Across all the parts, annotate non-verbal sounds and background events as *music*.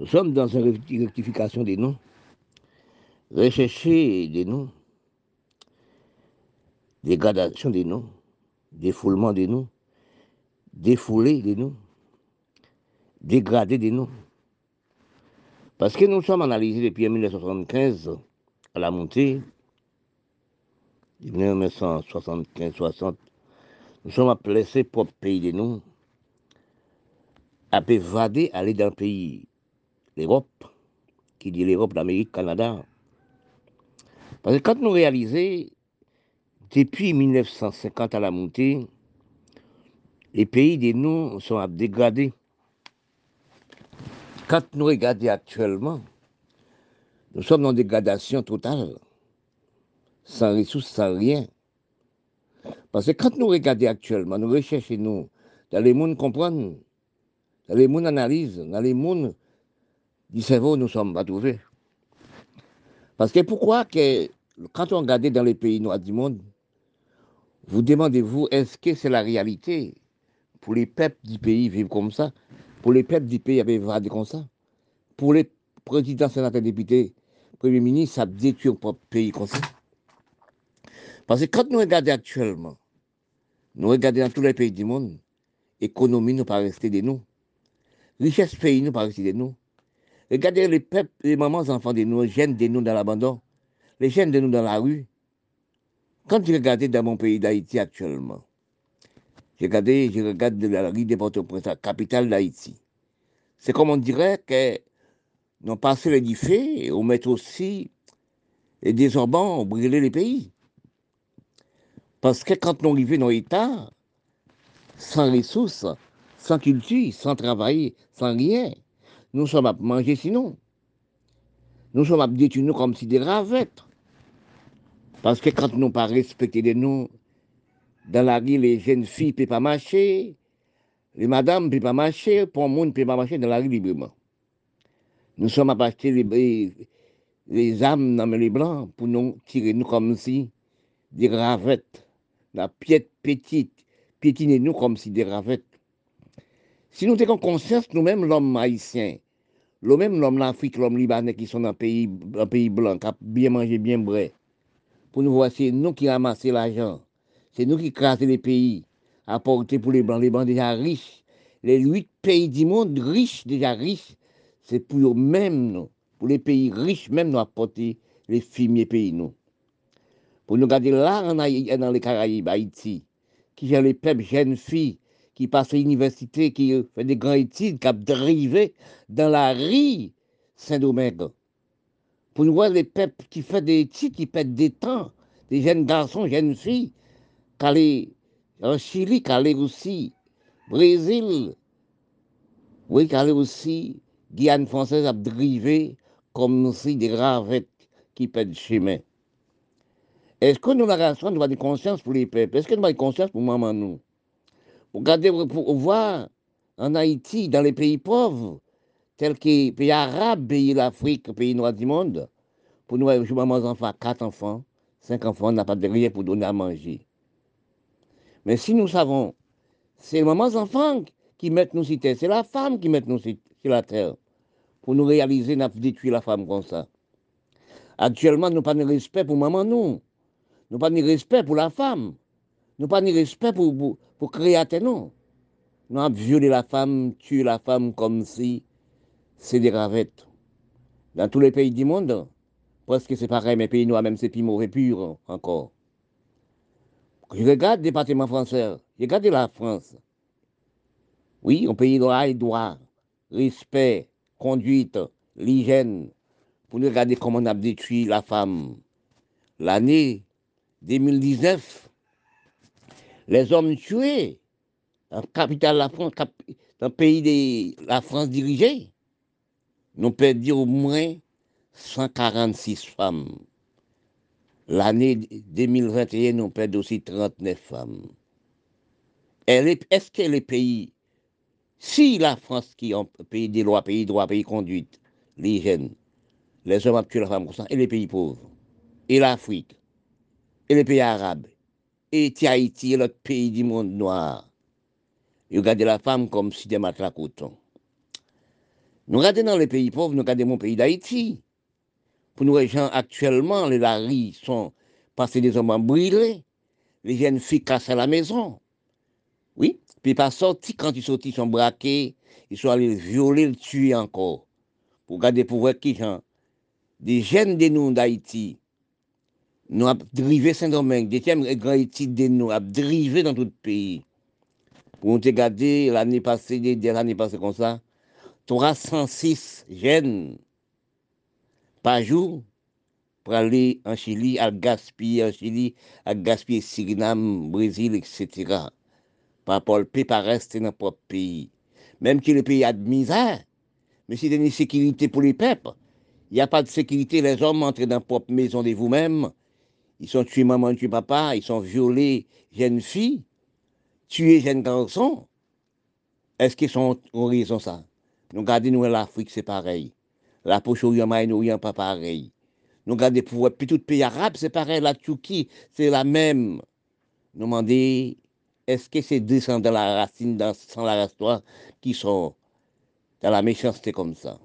Nous sommes dans une rectification des noms, rechercher des noms, dégradation des noms, défoulement des noms, défouler des noms, dégrader des noms. Parce que nous sommes analysés depuis 1975 à la montée, 1975-60, nous sommes placer propre pays de nous, à évader, aller dans le pays l'Europe, qui dit l'Europe, l'Amérique, le Canada. Parce que quand nous réalisons, depuis 1950 à la montée, les pays de nous sont à dégrader. Quand nous regardons actuellement, nous sommes dans dégradation totale, sans ressources, sans rien. Parce que quand nous regardons actuellement, nous recherchons nous, dans les mondes comprendre, dans les mondes analyse, dans les mondes du cerveau, nous sommes pas trouvés. Parce que pourquoi que quand on regarde dans les pays noirs du monde, vous demandez-vous, est-ce que c'est la réalité? Pour les peuples du pays vivre comme ça Pour les peuples du pays vivre comme ça Pour les présidents, sénateurs, députés, premiers ministres, ça détruit le propre pays comme ça Parce que quand nous regardons actuellement, nous regardons dans tous les pays du monde, l'économie ne pas rester de nous. Richesse pays ne pas rester de nous. Regardez les peuples, les mamans, enfants de nous, les jeunes de nous dans l'abandon, les jeunes de nous dans la rue. Quand tu regardes dans mon pays d'Haïti actuellement, je regarde, je regarde la rue de Port-au-Prince, la capitale d'Haïti. C'est comme on dirait que nous passé les faits, on met aussi les désorbants, on brûler les pays. Parce que quand nous arrivons dans l'État, sans ressources, sans culture, sans travail, sans rien, nous sommes à manger sinon. Nous sommes à détruire nous comme si des ravettes. Parce que quand nous pas respecter de nous, dans la rue, les jeunes filles ne peuvent pas marcher, les madames ne peuvent pas marcher, pour le monde ne peut pas marcher dans la rue librement. Nous sommes à acheter les, les âmes dans les blancs pour nous tirer nous comme si des ravettes, la piète petite, piétiner nous comme si des ravettes. Si nous avons conscience, nous-mêmes, l'homme haïtien, le même l'homme l'Afrique, l'homme libanais qui sont dans un pays, un pays blanc, qui a bien mangé, bien bré. Pour nous voir, c'est nous qui ramassons l'argent. C'est nous qui crasons les pays, apportés pour les blancs. Les blancs déjà riches. Les huit pays du monde riches, déjà riches, c'est pour eux-mêmes, nous. Pour les pays riches, même nous apporter les fumiers pays, nous. Pour nous garder là, dans les Caraïbes, Haïti, qui gèrent les peuples, jeunes filles, qui passe à l'université, qui fait des grandes études, qui a dérivé dans la rue Saint-Domingue. Pour nous voir les peuples qui font des études, qui perdent des temps, des jeunes garçons, jeunes filles, qui allaient en Chili, qui allaient aussi Brésil, oui, qui allaient aussi Guyane française à dériver comme si des gravettes qui perdent chemin. Est-ce que nous avons des conscience pour les peuples? Est-ce que nous avons conscience pour maman nous? Regardez pour voir en Haïti, dans les pays pauvres, tels que les pays arabes, pays l'Afrique, pays noirs du monde, pour nous, je maman enfants, quatre enfants, cinq enfants, on n'a pas de rien pour donner à manger. Mais si nous savons, c'est les mamans enfants qui mettent sur terre, c'est la femme qui met nous sur la terre. Pour nous réaliser, nous détruire la femme comme ça. Actuellement, nous n'avons pas de respect pour maman, nous. Nous n'avons pas de respect pour la femme. Nous pas de respect pour, pour, pour créateur, non. Nous avons violé la femme, tué la femme comme si c'est des ravettes. Dans tous les pays du monde, presque c'est pareil, mais pays noirs, même c'est plus mauvais pur encore. Je regarde le département français, je regarde la France. Oui, un pays droit et droit, respect, conduite, l'hygiène, pour nous regarder comment on a détruit la femme. L'année 2019, les hommes tués en capitale la France, dans le pays de la France dirigée, nous perdu au moins 146 femmes. L'année 2021, nous perdu aussi 39 femmes. Est-ce que les pays, si la France qui est un pays des lois, pays droit, pays conduite, les les hommes ont tué la femme et les pays pauvres, et l'Afrique, et les pays arabes, et Haïti l'autre pays du monde noir. Ils regardaient la femme comme si c'était matelas coton. Nous regardons dans les pays pauvres, nous regardons mon pays d'Haïti. Pour nous, les gens actuellement, les laris sont passés des hommes brûlés, les jeunes filles cassent à la maison. Oui, puis pas sortis, quand ils sortent, ils sont braqués, ils sont allés violer, le tuer encore. Pour garder pour voir qui gens. Des jeunes de nous d'Haïti, nous avons drivé Saint-Domingue, des thèmes grands de nous, avons drivé dans tout le pays. Pour nous regarder l'année passée, l'année passée comme ça, 306 jeunes par jour pour aller en Chili, à gaspiller en Chili, à gaspiller Suriname, Brésil, etc. Par rapport au pays, rester dans notre pays. Même que le pays a de misère, mais c'est une sécurité pour les peuples. Il n'y a pas de sécurité, les hommes entrent dans leur propre maison de vous-même. Ils sont tués maman, tués papa, ils sont violés jeunes filles, tués jeunes garçons. Est-ce qu'ils sont en raison ça? Nous regardons nous l'Afrique, c'est pareil. La poche orient moyen pas pareil. Nous regardons pour puis tout pays arabe, c'est pareil. La Turquie, c'est la même. Nous demandons, est-ce que c'est descendants de la racine, dans, sans la race qui sont dans la méchanceté comme ça?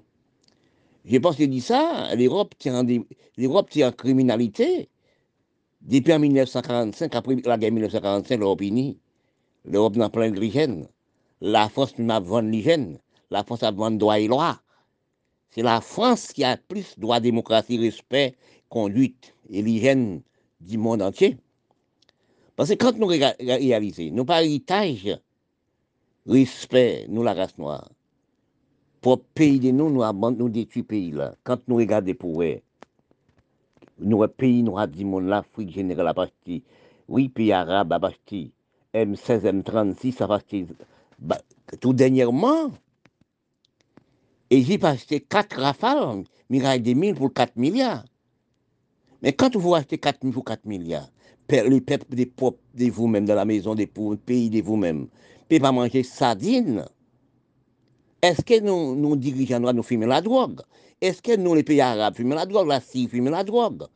Je pense qu'il dit ça, l'Europe tient en criminalité. Depuis en 1945, après la guerre 1945, l'Europe unie, l'Europe n'a plein de l'hygiène. La France n'a pas l'hygiène. La France a besoin de droit et loi. C'est la France qui a plus droit, démocratie, respect, conduite et l'hygiène du monde entier. Parce que quand nous réalisons, nous pas héritage, respect, nous la race noire, pour pays de nous, nous nous détruit pays là. Quand nous regardons pour eux, nous pays, nous avons l'Afrique générale a parti, oui, pays arabe a parti, M16, M36 a parti, bah, tout dernièrement, Égypte a acheté 4 rafales, des mille pour 4 milliards. Mais quand vous achetez 4 000 pour 4 milliards, les peuples des propres de vous-même, dans la maison des pauvres, pays de vous-même, ne pas manger sardines, est-ce que nous, nous dirigeants nous fumer la drogue? Est-ce que nous, les pays arabes, fumons la drogue? La Syrie fume la drogue.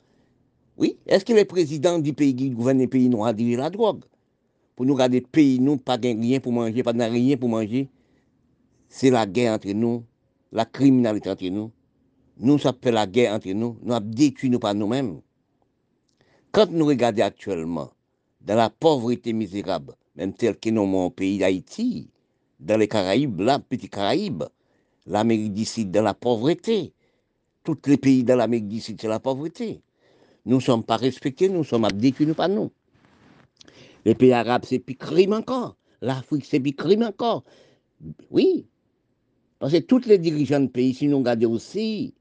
Oui. Est-ce que les présidents du pays qui gouvernent les pays noirs dirigent la drogue? Pour nous garder pays, nous, pas rien pour manger, pas rien pour manger. C'est la guerre entre nous la criminalité entre nous, nous, ça fait la guerre entre nous, nous avons détruit nous par nous-mêmes. Quand nous regardons actuellement, dans la pauvreté misérable, même tel que nous mon pays d'Haïti, dans les Caraïbes, là, petit Caraïbes, l'Amérique du Sud, dans la pauvreté, tous les pays de l'Amérique du Sud, c'est la pauvreté. Nous ne sommes pas respectés, nous sommes détruits nous par nous. Les pays arabes, c'est plus crime encore. L'Afrique, c'est plus crime encore. Oui, parce que tous les dirigeants de pays, si nous regardons aussi,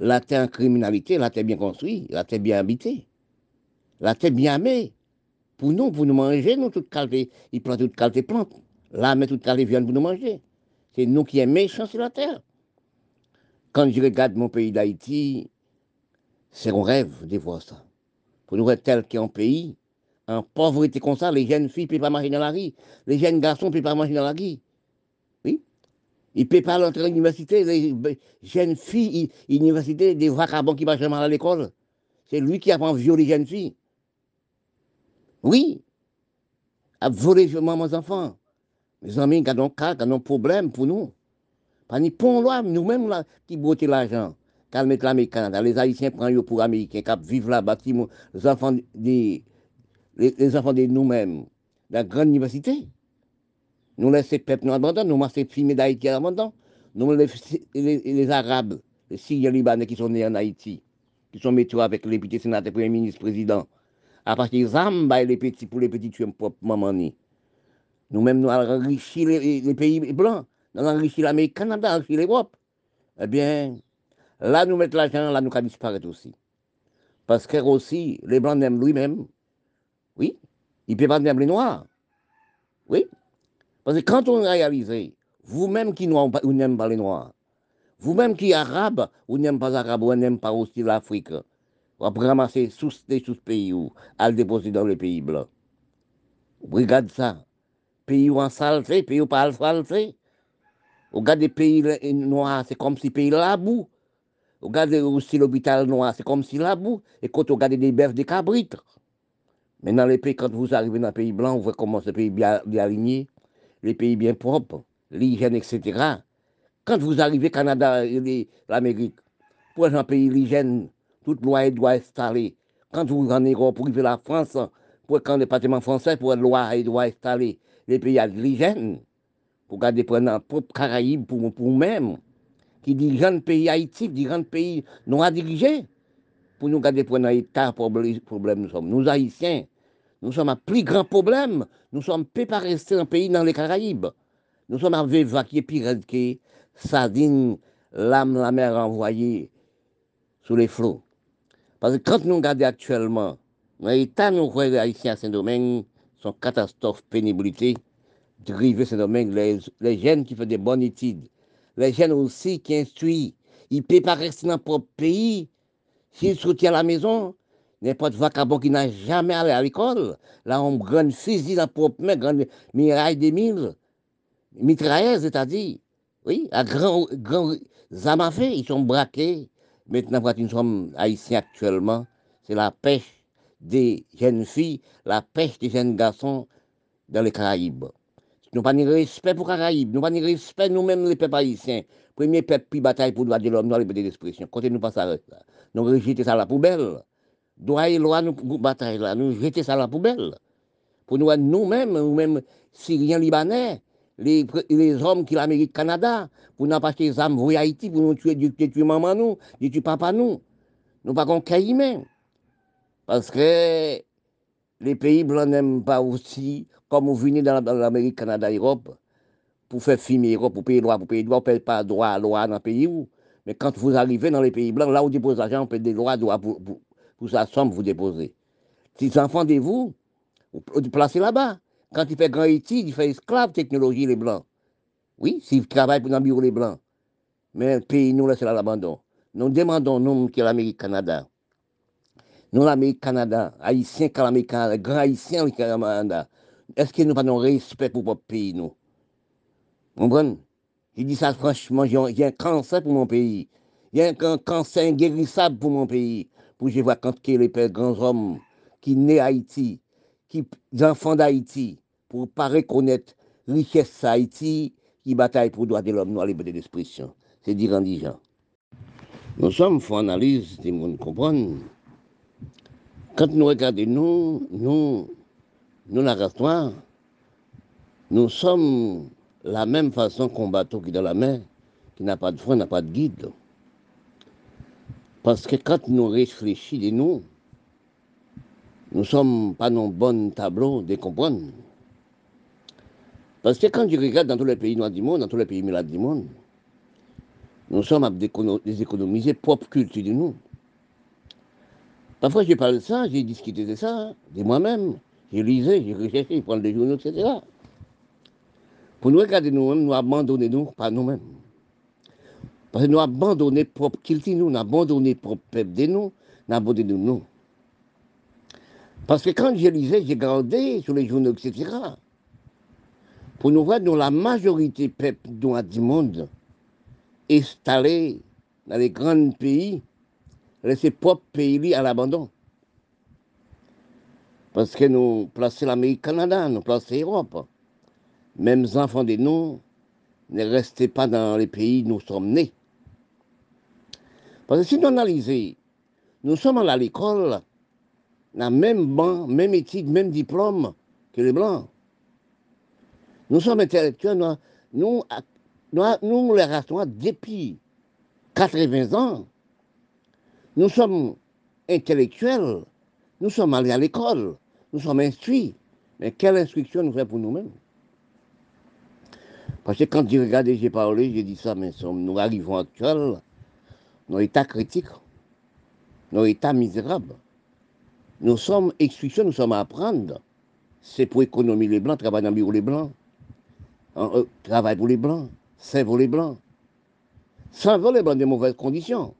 la terre en criminalité, la terre bien construite, la terre bien habitée, la terre bien amée. Pour nous, pour nous manger, nous, toute qualité, ils plantent toute qualité plante. Là, mais toute qualité viande pour nous manger. C'est nous qui sommes méchants sur la terre. Quand je regarde mon pays d'Haïti, c'est un rêve de voir ça. Pour nous être tel qu'un pays, en pauvreté comme ça, les jeunes filles ne peuvent pas manger dans la rue, les jeunes garçons ne peuvent pas manger dans la rue. Il ne peut pas entrer à l'université. Les jeunes filles, l'université, des vagabonds qui marchent mal à l'école. C'est lui qui apprend à violer les jeunes filles. Oui. À voler mes enfants. Mes amis, qui ont cas, qui ont problème pour nous. Pas ni pour loi, nous-mêmes, là, qui beauté l'argent. Calme l'Américain, les Haïtiens prennent pour Américains, qui vivent là-bas, les enfants de, les enfants de nous-mêmes, la grande université. Nous laissons peuple nous abandonner, nous laissons filmer d'Haïti à. Nous les, les, Arabes, les Syriens Libanais qui sont nés en Haïti, qui sont météo avec les petits sénateurs, premiers ministres, présidents. À partir de bah, les petits pour les petits tuer propre maman. Nous-mêmes, nous avons enrichi les, pays blancs, enrichi l'Amérique, Canada, enrichi l'Europe. Eh bien, là, nous mettons l'argent, là, nous allons disparaître aussi. Parce que aussi, les blancs n'aiment lui-même. Oui, ils ne peuvent pas aimer les noirs. Oui, parce que quand on réalise, vous-même qui n'aimez pas les Noirs, vous-même qui arabe, vous n'aimez pas arabe, vous n'aimez pas aussi l'Afrique, vous avez ramassé sous ces pays ou à le déposer dans les pays blancs. Regarde ça. Pays où en saleté, pays où pas saleté. Regarde les pays noirs, c'est comme si pays là bout. Regardez aussi l'hôpital noir, c'est comme si là bout. Et quand vous regardez des bœufs, des cabrites. Mais dans les pays, quand vous arrivez dans un pays blanc, vous voyez comment ce pays bien, bien les pays bien propres, l'hygiène, etc. Quand vous arrivez au Canada et l'Amérique, pour un pays l'hygiène, toute loi doit installer. Quand vous en Europe, pour la France, pour quand le département français, pour loi doit installer les pays à l'hygiène, pour garder pour un propre Caraïbes, pour, pour nous-mêmes, qui dirigent le pays Haïti, dirigent le pays non à diriger, pour nous garder pour un état problème, problème nous sommes. Nous Haïtiens, nous sommes un plus grand problème. Nous sommes pas rester un pays dans les Caraïbes. Nous sommes à vivre qui est pire que sardine, l'âme, la mer envoyée sous les flots. Parce que quand nous regardons actuellement, l'état nous croyons haïtiens à Saint-Domingue, sont catastrophe, pénibilité, les, les jeunes qui font des bonnes études, les jeunes aussi qui instruisent, ils ne peuvent pas rester dans leur propre pays. S'ils soutiennent la maison, n'importe vacabon qui n'a jamais allé à l'école, là on grande fusil dans propre main, grande miraille des mille, mitrailleuse, c'est-à-dire, oui, à grand, grand zamafé, ils sont braqués. Maintenant, quand nous sommes haïtiens actuellement, c'est la pêche des jeunes filles, la pêche des jeunes garçons dans les Caraïbes. Nous pas de respect pour Caraïbes, nous pas de respect nous-mêmes, les peuples haïtiens. Premier peuple qui bataille pour le droit de l'homme, nous avons d'expression. Quand nous pas ça, nous rejeter ça à la poubelle. Droit et loi, nous bataille là, nous jeter ça à la poubelle. Pour nous, nous-mêmes, nous-mêmes, Syriens, Libanais, les, les hommes qui l'Amérique, Canada, pour nous passer des armes pour Haïti, pour nous tuer, tuer maman nous, tuer papa nous. Nous pas qu'on. Parce que les pays blancs n'aiment pas aussi, comme vous venez dans l'Amérique, Canada, Europe, pour faire filmer Europe, pour payer droit, pour payer droit, vous ne pas droit à loi dans le pays où. Mais quand vous arrivez dans les pays blancs, là où vous déposez l'argent, vous payez des droits, droit pour, pour, pour sa somme, vous déposez. Si enfants de vous, vous placez là-bas. Quand il fait grand étude, il fait esclave technologie, les blancs. Oui, s'il travaille pour bureau les blancs. Mais le pays, nous, là, c'est l'abandon. Nous demandons, nous, qui est l'Amérique, Canada. Nous, l'Amérique, Canada, Haïtiens, l'Amérique, Canada, grand Haïtiens, le Canada. Est-ce que nous avons respect pour notre pays, nous? Vous comprenez? Je dis ça franchement, j'ai un cancer pour mon pays. Il y a un cancer inguérissable pour mon pays. Pour que je vois quand les grands hommes qui naissent à Haïti, qui enfants d'Haïti, pour ne pas reconnaître richesse Haïti, qui bataille pour le droit de l'homme, nous, à liberté d'expression. C'est dire en disant. Nous sommes, il faut analyser, tout le monde comprendre. Quand nous regardons, nous, la nous sommes la même façon qu'un bateau qui est dans la mer, qui n'a pas de frein, n'a pas de guide. Parce que quand nous réfléchissons de nous, nous ne sommes pas dans bon tableau de comprendre. Parce que quand je regarde dans tous les pays noirs du monde, dans tous les pays malades du monde, nous sommes à déséconomiser propre culture de nous. Parfois, je parle de ça, j'ai discuté de ça, de moi-même. J'ai lisé, j'ai recherché, je prends des journaux, etc. Pour nous regarder nous-mêmes, nous abandonner nous par nous-mêmes. Parce que nous abandonné propre culture, nous, nous abandonné propre peuple de nous, nous abandonné nous. Parce que quand je lisais, j'ai gardé sur les journaux, etc. Pour nous voir, dans la majorité peuple du monde, installés dans les grands pays, laisser propre pays à l'abandon. Parce que nous plaçons l'Amérique Canada, nous plaçons l'Europe. Même enfants de nous ne restaient pas dans les pays où nous sommes nés. Parce que si nous analysons, nous sommes à l'école, la même banc, même éthique, même diplôme que les Blancs. Nous sommes intellectuels, nous, nous, nous, les restons depuis 80 ans. Nous sommes intellectuels, nous sommes allés à l'école, nous sommes instruits. Mais quelle instruction nous fait pour nous-mêmes? Parce que quand j'ai regardé, j'ai parlé, j'ai dit ça, mais nous arrivons actuellement, nos états critiques, nos états misérables. Nous sommes expulsions, nous sommes à apprendre. C'est pour économiser les blancs, travailler dans le bureau les blancs. Euh, travail pour les blancs, pour les blancs. Sans les blancs de mauvaises conditions.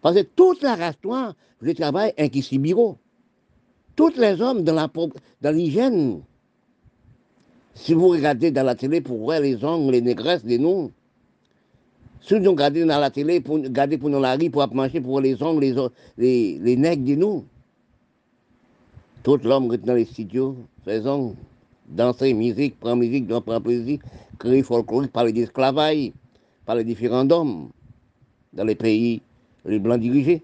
Parce que toute la race noire, je travaille un qui bureau. Tous les hommes dans l'hygiène. Si vous regardez dans la télé pour voir les hommes, les négresses, les noms, si vous regardez dans la télé pour regarder pour dans la rue, pour manger pour les hommes, les, les, les nègres de nous, tout l'homme dans les studios, faisons danser, musique, prendre musique, prendre plaisir, créer folklorique, parler par les différents hommes dans les pays, les blancs dirigés.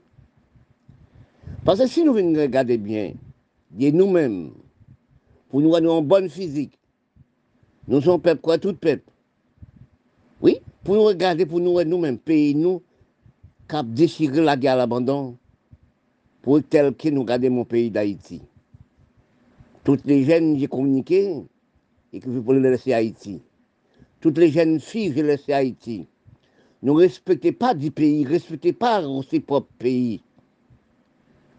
Parce que si nous venons regarder bien, nous-mêmes, pour nous avoir une bonne physique, nous sommes peuple quoi, tout peuple. Oui, pour nous regarder, pour nous nous-mêmes, pays nous, cap déchirer la guerre à l'abandon, pour tel que nous gardons mon pays d'Haïti. Toutes les jeunes, j'ai communiqué et que je voulais laisser Haïti. Toutes les jeunes filles, j'ai laissé Haïti. Ne respectez pas du pays, respectez pas aussi propre pays.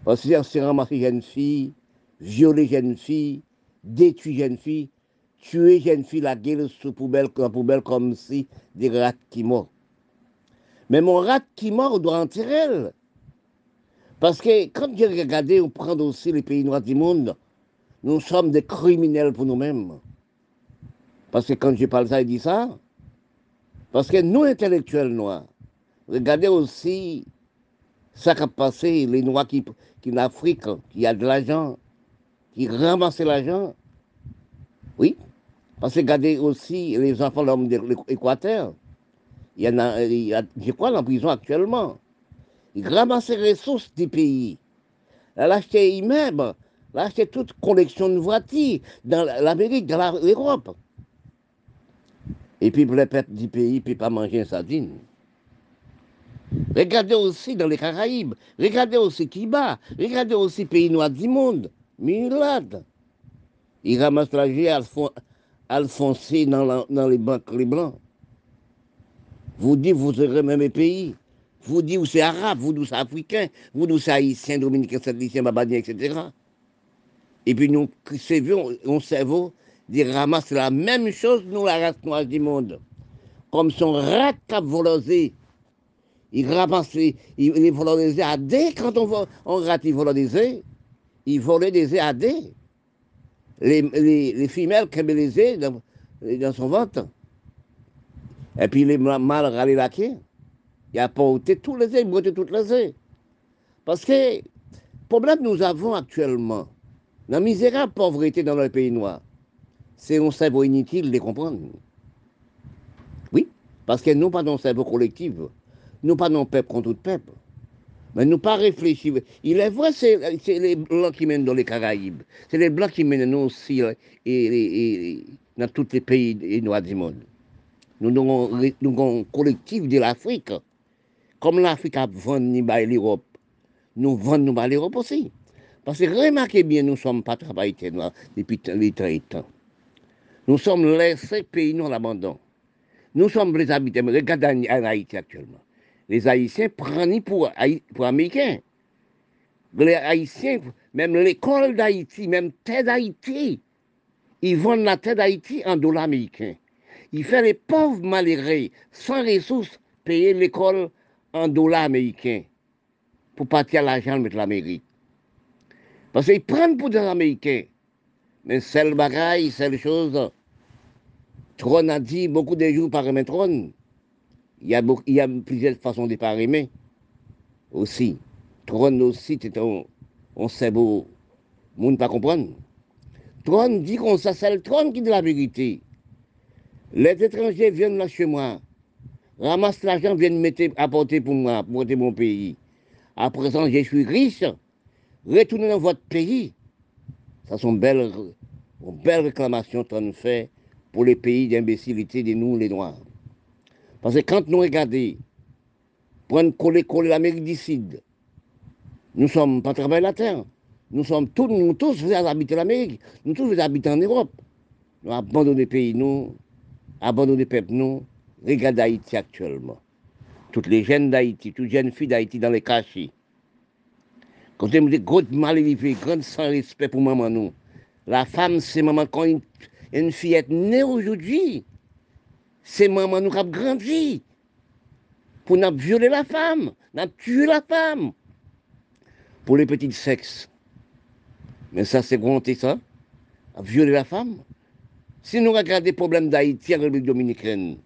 Parce que c'est ramasser jeunes filles, violer jeunes filles, détruire jeunes filles, tuer jeunes filles, la gueule sous poubelle, poubelle comme si des rats qui meurent. Mais mon rat qui mort doit enterrer elle. Parce que quand j'ai regardé, on prend aussi les pays noirs du monde, nous sommes des criminels pour nous-mêmes. Parce que quand je parle ça, il dit ça. Parce que nous, intellectuels noirs, regardez aussi ça qui a passé, les noirs qui, qui en Afrique, qui a de l'argent, qui ramassent l'argent. Oui. Parce que regardez aussi les enfants de l'Équateur. Il y en a, je crois, en prison actuellement. Il ramasse les ressources du pays. Elle a acheté immeuble, elle a acheté toute collection de voitures dans l'Amérique, dans l'Europe. Et puis pour les peuples du pays, peut pas manger un sardine. Regardez aussi dans les Caraïbes, regardez aussi Cuba, regardez aussi pays noirs du monde, Milad. Ils ramassent l'argent à le dans, dans les banques les blancs. Vous dites, vous serez même pays. Vous dites, vous c'est arabe, vous dites, c'est africain, vous dites, c'est haïtien, dominicain, saint babadien, etc. Et puis nous, cerveau, on cerveau, dit ramasse la même chose, nous, la race noire du monde. Comme son rat cap volosé. Il ramasse, il, il à D. Quand on, on rate, il. Il volait des AD. Les, les, les femelles dans, dans son ventre. Et puis les mâles râlés laqués, il a porté tous les œufs, il toutes les œufs. Parce que le problème que nous avons actuellement, la misérable pauvreté dans le pays noir, c'est un cerveau inutile de comprendre. Oui, parce que nous pas un cerveau collectif, nous pas non peuple contre tout peuple. Mais nous pas réfléchir. Il est vrai, c'est les Blancs qui mènent dans les Caraïbes. C'est les Blancs qui mènent nous aussi et, dans tous les pays noirs du monde. Nous avons un collectif de l'Afrique. Comme l'Afrique a vendu l'Europe, nous vendons l'Europe aussi. Parce que remarquez bien, nous ne sommes pas travaillés depuis les 30 ans. Nous sommes laissés pays non l'abandon. Nous sommes les habitants. Regardez en Haïti actuellement. Les Haïtiens prennent pour, pour Américains. Les Haïtiens, même l'école d'Haïti, même tête d'Haïti, ils vendent la tête d'Haïti en dollars américains. Il fait les pauvres malheureux, sans ressources, payer l'école en dollars américains pour partir à l'argent de l'Amérique. Parce qu'ils prennent pour des Américains. Mais seule bagaille, seule chose, Tron a dit beaucoup de jours par Tron. Il y, a plusieurs façons de parler aussi. Tron aussi, c'est un, on sait beau, monde pas comprendre. Tron dit qu'on ça, c'est le trône qui dit la vérité. Les étrangers viennent là chez moi, ramassent l'argent, viennent mettre, apporter pour moi, pour mon pays. À présent, je suis riche, retournez dans votre pays. Ça sont belles, belles réclamations qu'on fait pour les pays d'imbécilité de nous, les Noirs. Parce que quand nous regardons, prendre coller, coller l'Amérique du Sud, nous ne sommes pas travailler la terre. Nous sommes tous, nous tous, vous habiter l'Amérique. Nous tous, vous habitez en Europe. Nous abandonnons les pays, nous, abandonner peuple, nous, regardez Haïti actuellement. Toutes les jeunes d'Haïti, toutes les jeunes filles d'Haïti dans les cachets. Quand on dit gros mal élevé, grand sans respect pour maman, nous. La femme, c'est maman, quand une, une fillette née aujourd'hui, c'est maman nous a grandi. Pour nous violer la femme, nous tuer la femme. Pour les petits sexes. Mais ça, c'est et ça. violer la femme. Si nous regardons les problèmes d'Haïti en République dominicaine,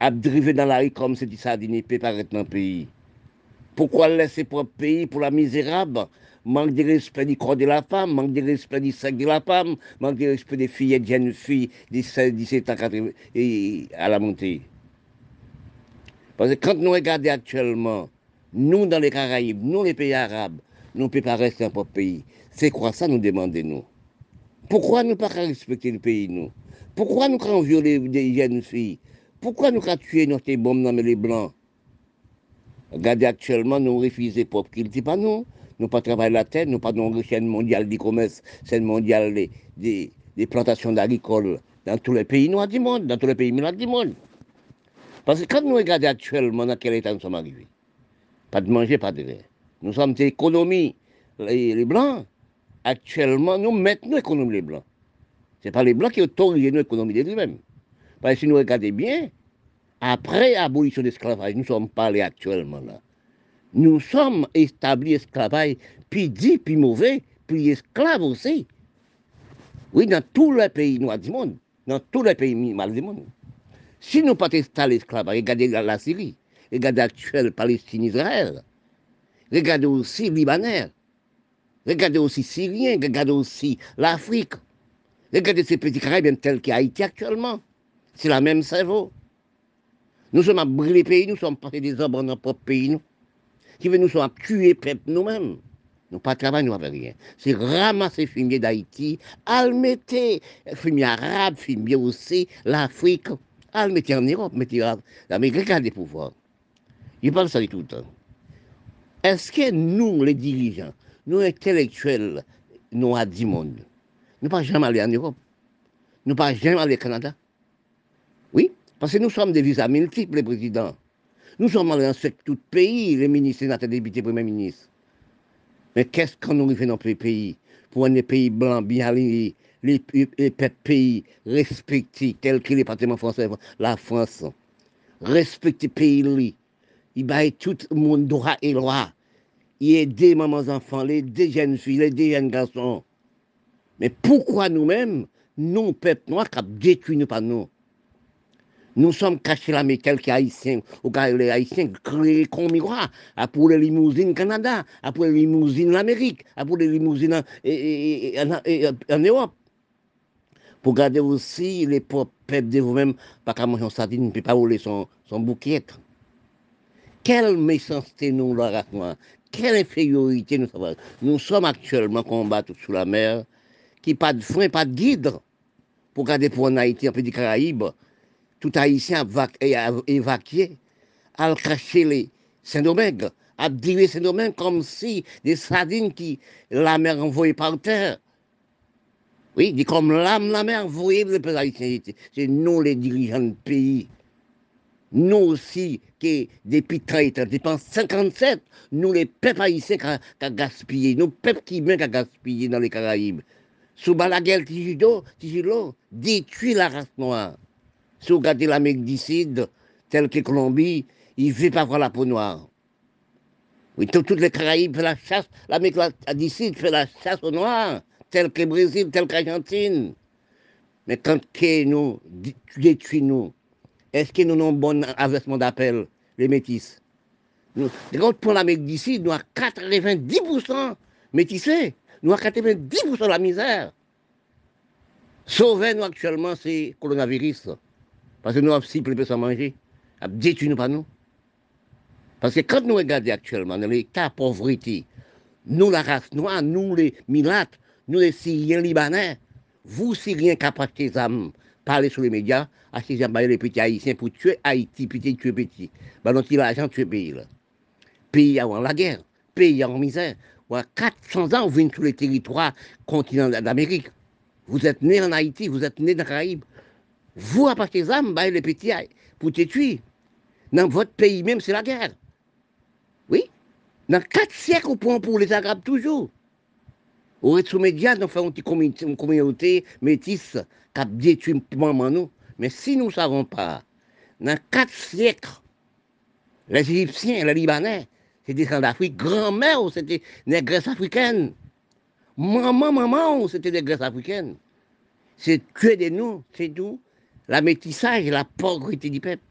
à dans la rue comme c'est dit ça, peut paraître dans le pays. Pourquoi laisser propre pays pour la misérable Manque de respect du corps de la femme, manque de respect du sexe de la femme, manque de respect des filles et des jeunes filles de 17 ans à la montée. Parce que quand nous regardons actuellement, nous dans les Caraïbes, nous les pays arabes, nous ne pouvons pas rester un propre pays. C'est quoi ça nous demandons nous? Pourquoi nous ne pas respecter le pays nous? Pourquoi nous avons violé des jeunes filles? Pourquoi nous avons tué notre bombes dans les blancs? Regardez actuellement, nous refusons propre disent pas nous. Nous pas travailler la terre, nous pas dans chaîne mondiale du commerce, chaîne mondiale des, des, plantations d'agricoles dans tous les pays noirs du monde, dans tous les pays noirs du monde. Parce que quand nous regardons actuellement dans quel état nous sommes arrivés, pas de manger, pas de rien. Nous sommes des économies, les, Blancs. Actuellement, nous mettons l'économie les Blancs. Ce n'est pas les Blancs qui autorisent l'économie de lui-même. Parce que si nous regardons bien, après l'abolition de l'esclavage, nous ne sommes pas là actuellement là. Nous sommes établis esclavage, puis dit, puis mauvais, puis esclaves aussi. Oui, dans tous les pays noirs du monde, dans tous les pays mal du monde. Si nous pas installés l'esclavage, regardez la Syrie, regardez l'actuel Palestine-Israël, regardez aussi Libanais, regardez aussi Syriens, regardez aussi l'Afrique, regardez ces petits Caraïbes tels qu'Haïti actuellement. C'est la même cerveau. Nous sommes à brûler le pays, nous sommes passés des hommes dans notre propre pays. Qui veut nous à tuer peuple nous-mêmes. Nous pas travailler, nous n'avons rien. C'est ramasser fumier d'Haïti, almetter fumier arabe, fumier aussi, l'Afrique, almetter en Europe, mettez l'Amérique a des pouvoirs. Il parle ça tout le temps. Est-ce que nous, les dirigeants, nous intellectuels, nous à du monde, nous pas jamais aller en Europe, nous pas jamais aller au Canada? Oui, parce que nous sommes des visas multiples, les présidents. Nous sommes allés dans tout le pays, les ministres, sénateurs, députés, premiers ministres. Mais qu'est-ce qu'on nous fait dans les pays Pour un pays blanc, bien aligné, les, les, pays respectés, tels que les partenaires français, la France, respecter pays, il baille tout le monde droit et droit. Il aide mamans enfants, les deux jeunes filles, les deux jeunes garçons. Mais pourquoi nous-mêmes, nous, peuple noir, qui détruit nous par nous nous sommes cachés là, mais quelques Haïtiens, ou les Haïtiens créés comme miroir, pour les limousines Canada, pour les limousines l'Amérique, pour les limousines en, Europe. Pour garder aussi les pauvres peuples de vous-même, pas qu'à manger en sardine, ne peut pas rouler son, son bouquet. Quelle méchanceté nous, race noire, quelle infériorité nous avons. Nous sommes actuellement combattus sous la mer, qui pas de frein, pas de guide, pour garder pour en Haïti, un peu des Caraïbes, tout haïtien a évacué, a caché les Saint-Domingue, a dirigé Saint-Domingue comme si des sardines qui la mer envoyée par terre. Oui, dit comme l'âme la mer envoyée les haïtiens. C'est nous les dirigeants du pays. Nous aussi, qui depuis 30 depuis 57, nous les peuples haïtiens qui ont gaspillé, nous peuples qui même qui gaspillé dans les Caraïbes. Sous la guerre Tigilo, détruit la race noire. Si vous regardez l'Amérique du Sud, telle que Colombie, il ne veut pas voir la peau noire. Oui, toutes les Caraïbes font la chasse, l'Amérique du fait la chasse aux Noirs, telle que Brésil, telle qu'Argentine. Mais quand que nous détruisons est-ce que nous avons un bon avancement d'appel, les métis? Nous, pour l'Amérique du Sud, nous avons 90% métissés. Nous avons 90% de la misère. Sauver nous actuellement, c'est coronavirus. Parce que nous avons si peu sans manger, à détruire nous pas nous. Parce que quand nous regardons actuellement dans l'état de pauvreté, nous la race noire, nous les milates, nous les Syriens libanais, vous Syriens qui avez des âmes, parlez sur les médias, achetez des les petits haïtiens pour tuer Haïti, petit tuer petit. Ben, non, l'argent tuer pays. Pays avant la guerre, pays en misère. 400 ans, vous venez sur les territoires continents d'Amérique. Vous êtes né en Haïti, vous êtes né dans les Caraïbes. Vous, à partir des âmes, les petits pour te tuer. Dans votre pays même, c'est la guerre. Oui? Dans quatre siècles, on prend pour les Arabes toujours. Au rez média nous faisons une communauté métisse qui a détruit maman nous. Mais si nous ne savons pas, dans quatre siècles, les Égyptiens, les Libanais, c'était des d'Afrique, grand-mère, c'était des Grèces africaines. Maman, maman, c'était des Grèces africaines. C'est tuer de nous, c'est tout la métissage, la pauvreté du peuple.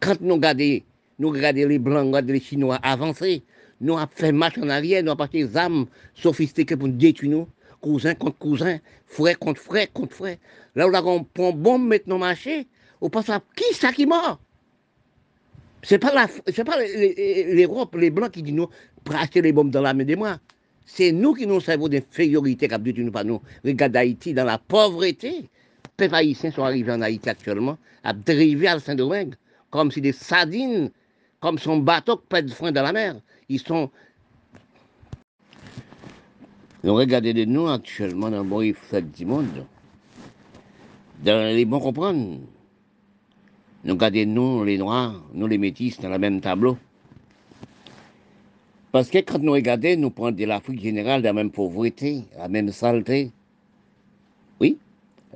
Quand nous regardons, nous regardons les Blancs, regardons les Chinois avancer, nous avons fait marche en arrière, nous avons passé des armes sophistiquées pour nous détruire nous, cousin contre cousin, frère contre frère contre frère. Là où on prend bombe, maintenant marché, on pense à qui ça qui mort? Ce n'est pas l'Europe, les, Blancs qui disent nous acheter les bombes dans la main des mois. C'est nous qui nous servons d'infériorité qui nous pas nous. Regarde Haïti dans la pauvreté. Les haïtiens sont arrivés en Haïti actuellement à dériver à Saint-Domingue comme si des sardines, comme son bateau qui pète frein dans la mer. Ils sont. Nous regardez de nous actuellement dans le bon du monde. Dans les bons comprendre. Nous regardons nous, les Noirs, nous les Métis, dans le même tableau. Parce que quand nous regardons, nous prenons de l'Afrique générale, la même pauvreté, la même saleté.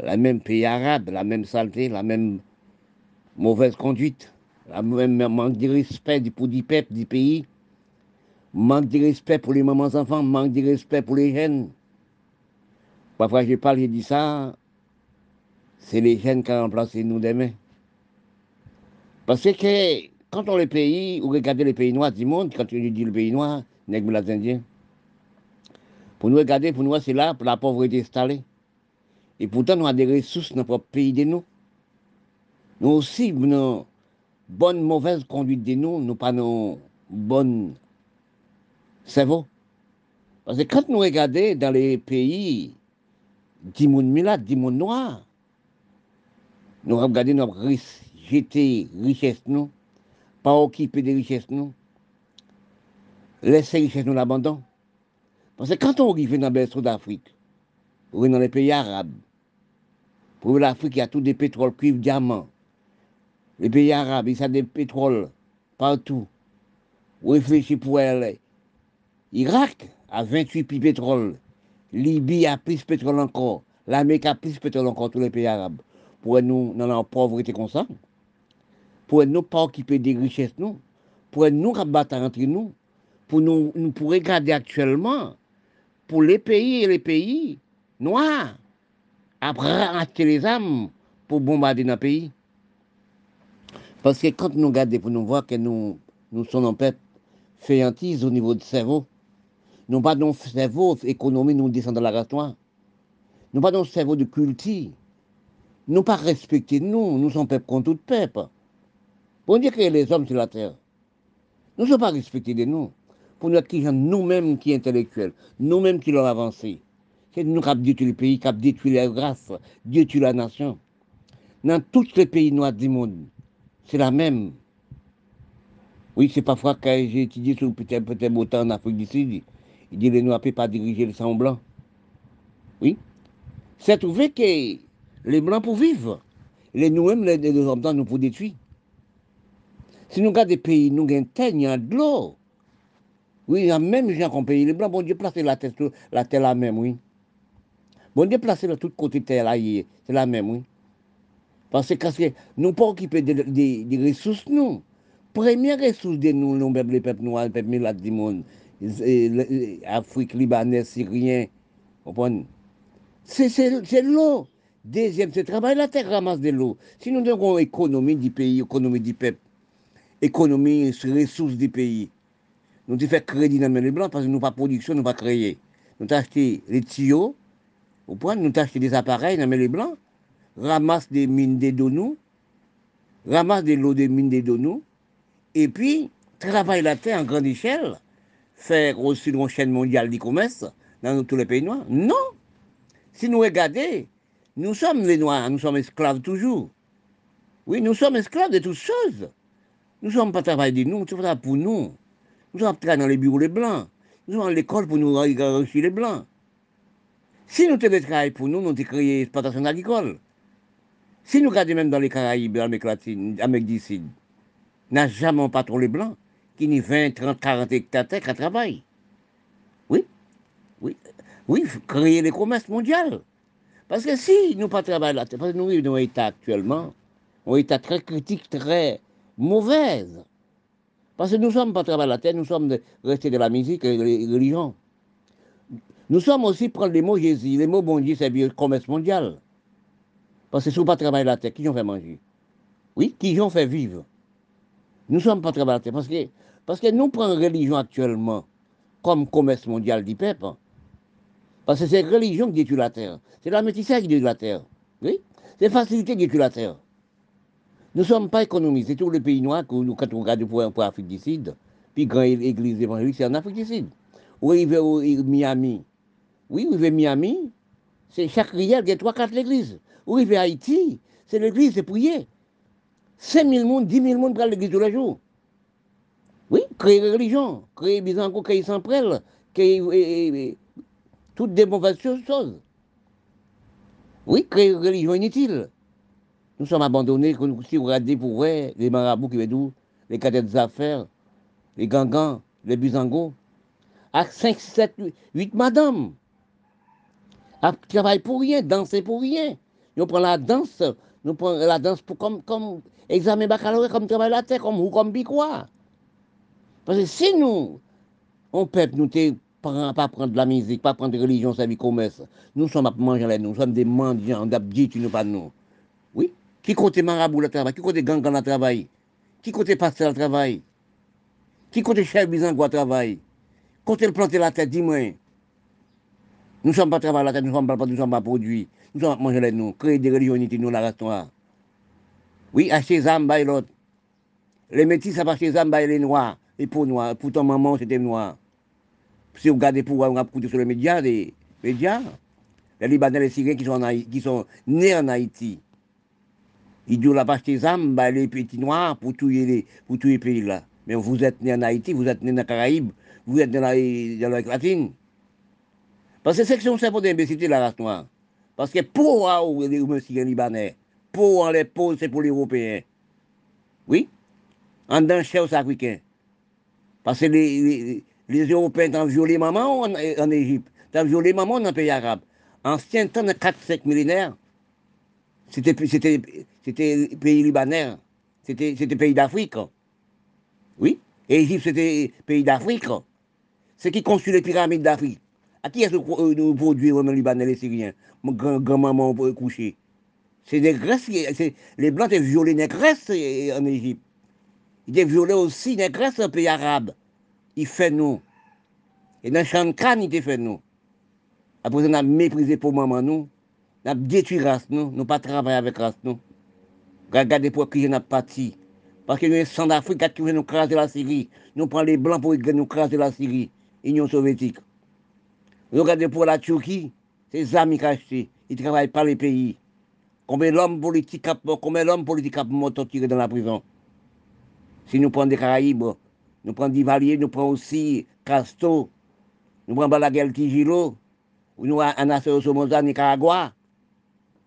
La même pays arabe, la même saleté, la même mauvaise conduite, la même manque de respect pour du peuple, du pays, manque de respect pour les mamans enfants, manque de respect pour les jeunes. Parfois, je parle, je dis ça, c'est les jeunes qui ont remplacé nous demain. Parce que quand on les pays, ou regardez les pays noirs du monde, quand je dis le pays noir, les Indiens, pour nous regarder, pour nous, c'est là, pour la pauvreté installée. Et pourtant, nous avons des ressources dans notre pays de nous. Nous aussi, nous bonne, mauvaise conduite de nous, nous pas nos bonnes cerveau. Parce que quand nous regardons dans les pays du monde monde noir, nous regardons notre risque jeter richesse nous, pas occuper des richesses nous, laisser richesse nous l'abandon. Parce que quand on arrive dans le berceau d'Afrique, ou dans les pays arabes, pour l'Afrique, il y a tout des pétroles, cuivre, diamants. Les pays arabes, ils ont des pétroles partout. Vous réfléchissez pour elle. Irak a 28 puits pétrole. Libye a plus de pétrole encore. L'Amérique a plus de pétrole encore, tous les pays arabes. Pour nous, dans la pauvreté comme ça pour nous pas occuper des richesses, nous, pour nous rabattre entre nous, pour nous, nous pour regarder actuellement, pour les pays et les pays noirs, après les âmes pour bombarder nos pays. Parce que quand nous regardons, pour nous voir que nous, nous sommes en peuple féantise au niveau du cerveau, nous pas dans cerveau économie, nous descendons la ratoire. Nous pas dans cerveau de culture. Nous pas respecter nous, nous sommes peuple contre tout peuple. Bon Dieu créer les hommes sur la terre. Nous ne sommes pas respectés de nous. Pour nous qui nous-mêmes qui intellectuels, nous-mêmes qui l'ont avancé. Nous qui avons détruit le pays, qui avons détruit la grâce, détruit la nation. Dans tous les pays noirs du monde, c'est la même. Oui, c'est parfois quand j'ai étudié sur peut-être peut temps en Afrique du Sud, il dit les Noirs ne peuvent pas diriger le sang blanc. Oui. C'est trouvé que les Blancs pour vivre. Les nous-mêmes, les, les hommes, nous pour détruire. Si nous regardons des pays, nous a de l'eau. Oui, même gens qui ont payé les blancs. Bon Dieu, placez la terre, la terre la même, oui. Bon placez de tout côté terre là, c'est la même, oui. Parce que nous pas occuper des ressources, nous. Première ressource de nous, nous, les peuples noirs, les peuples milades du monde, Afrique, Libanais, Syriens, c'est l'eau. Deuxième, c'est le travail, la terre ramasse de l'eau. Si nous avons économie du pays, économie du peuple, économie, ressources du pays. Nous avons fait crédit dans les blancs parce que nous pas production, nous pas créer. Nous avons acheté les tuyaux, au point, nous acheté des appareils dans les blancs, ramasse des mines de nous, ramasse de l'eau des mines de nous, et puis travaille la terre en grande échelle, faire aussi une chaîne mondiale du commerce dans tous les pays noirs. Non! Si nous regardons, nous sommes les Noirs, nous sommes esclaves toujours. Oui, nous sommes esclaves de toutes choses. Nous ne sommes pas travailler de nous, c'est ça pour nous. Nous sommes dans les bureaux les blancs. Nous sommes à l'école pour nous enrichir les blancs. Si nous travaillons pour nous, nous avons créé l'exploitation agricole. Si nous regardons même dans les Caraïbes, l'Amérique latine, l'Amérique du Sud, n'a jamais pas trop les blancs qui n'y 20, 30, 40 hectares qui travaillent. Oui, oui, oui, créer les commerces mondiaux. Parce que si nous pas travaillons là, parce que nous vivons dans un état actuellement, un état très critique, très mauvaise. Parce que nous sommes pas travailler la terre, nous sommes restés de la musique et de religion. Nous sommes aussi prendre les mots Jésus, les mots bon Dieu, c'est le commerce mondial. Parce que si nous pas travailler la terre, qui ont fait manger? Oui, qui ont fait vivre? Nous sommes pas travailler la terre parce que, parce que nous prenons religion actuellement comme commerce mondial du peuple. Parce que c'est religion qui détruit la terre. C'est la métissage qui détruit la terre. Oui? C'est facilité qui détruit la terre. Nous ne sommes pas économisés. C'est tous les pays noirs, que nous, quand on regarde pour, pour Afrique du Sud, puis grande église évangélique, c'est en Afrique du Sud. Ou au Miami. Oui, arrivé Miami, c'est chaque riel, il y a 3-4 l'église. Ou arrivé à Haïti, c'est l'église, c'est prier. 5 000 personnes, 10 000 personnes prennent l'église tous les jours. Oui, créer religion, créer Bizango, créer Samprel, créer toutes des mauvaises choses. Oui, créer religion inutile. Nous sommes abandonnés, si vous regardez pour vrai, les marabouts qui viennent les cadets des affaires, les gangans, les bisangos, à 5, 7, 8 madames. À travailler pour rien, danser pour rien. Nous prenons la danse, nous prenons la danse pour, comme, comme examen baccalauréat, comme travail la terre, comme ou comme quoi. Parce que si nous, on peut nous pas prendre de la musique, pas prendre de religion, ça vie commerce, nous sommes à manger nous sommes des mendiants, des nous pas nous. Oui, qui côté marabout le travail, qui côté gangan le travail, qui côté pasteur le travail, qui côté chef bizango le travail, côté le planter la tête, dis-moi. Nous ne sommes pas tête, nous ne sommes pas, nous sommes pas produits, nous sommes manger les nous, créer des religions, nous la restons Oui, acheter des âmes, l'autre. Les métis, ça va acheter des âmes, les noirs, et pour noirs, pour ton maman, c'était noir. Si vous regardez pour vous écouter sur les médias, les médias, les Libanais, les Syriens qui sont, nés en Haïti, ils disent la vache des âmes, bah, les petits noirs pour tuer les, pays là. Mais vous êtes né en Haïti, vous êtes né dans les Caraïbes, vous êtes dans l'Amérique latine. Parce que c'est que c'est pour d'imbécilité la race noire. Parce que pour les Syriens libanais, pour les pauvres, c'est pour les Européens. Oui? En dans aux Africains. Parce que les, les, Européens ont violé maman en, en Égypte, ont violé maman dans le pays arabe. Ancien temps de 4-5 millénaires, c'était c'était pays libanais, c'était pays d'Afrique. Oui, Égypte c'était pays d'Afrique. C'est qui construit les pyramides d'Afrique? À qui est-ce que nous produisons les Libanais, les Syriens Grand-maman coucher. C'est des les Blancs ont violé les Grèces en Égypte. Ils ont violé aussi les Grèces en pays arabe. Ils fait nous. Et dans crâne, ils fait nous. Après, on a méprisé pour maman nous. Nous avons détruit race, nous. Nous pas travailler avec race, nous. Regardez pour qui nous parti. Parce que nous sommes sans d'Afrique qui veut nous craser la Syrie. Nous prenons les Blancs pour nous craser la Syrie, Union soviétique. Regardez pour la Turquie, c'est amis cachés. Ils ne travaillent pas les pays. Combien d'hommes politiques, combien tiré dans la prison? Si nous prenons des Caraïbes, nous prenons Divalier, nous prenons aussi Casto, nous prenons Balaguer Tigilo, nous prenons Anaseo Somoza, Nicaragua.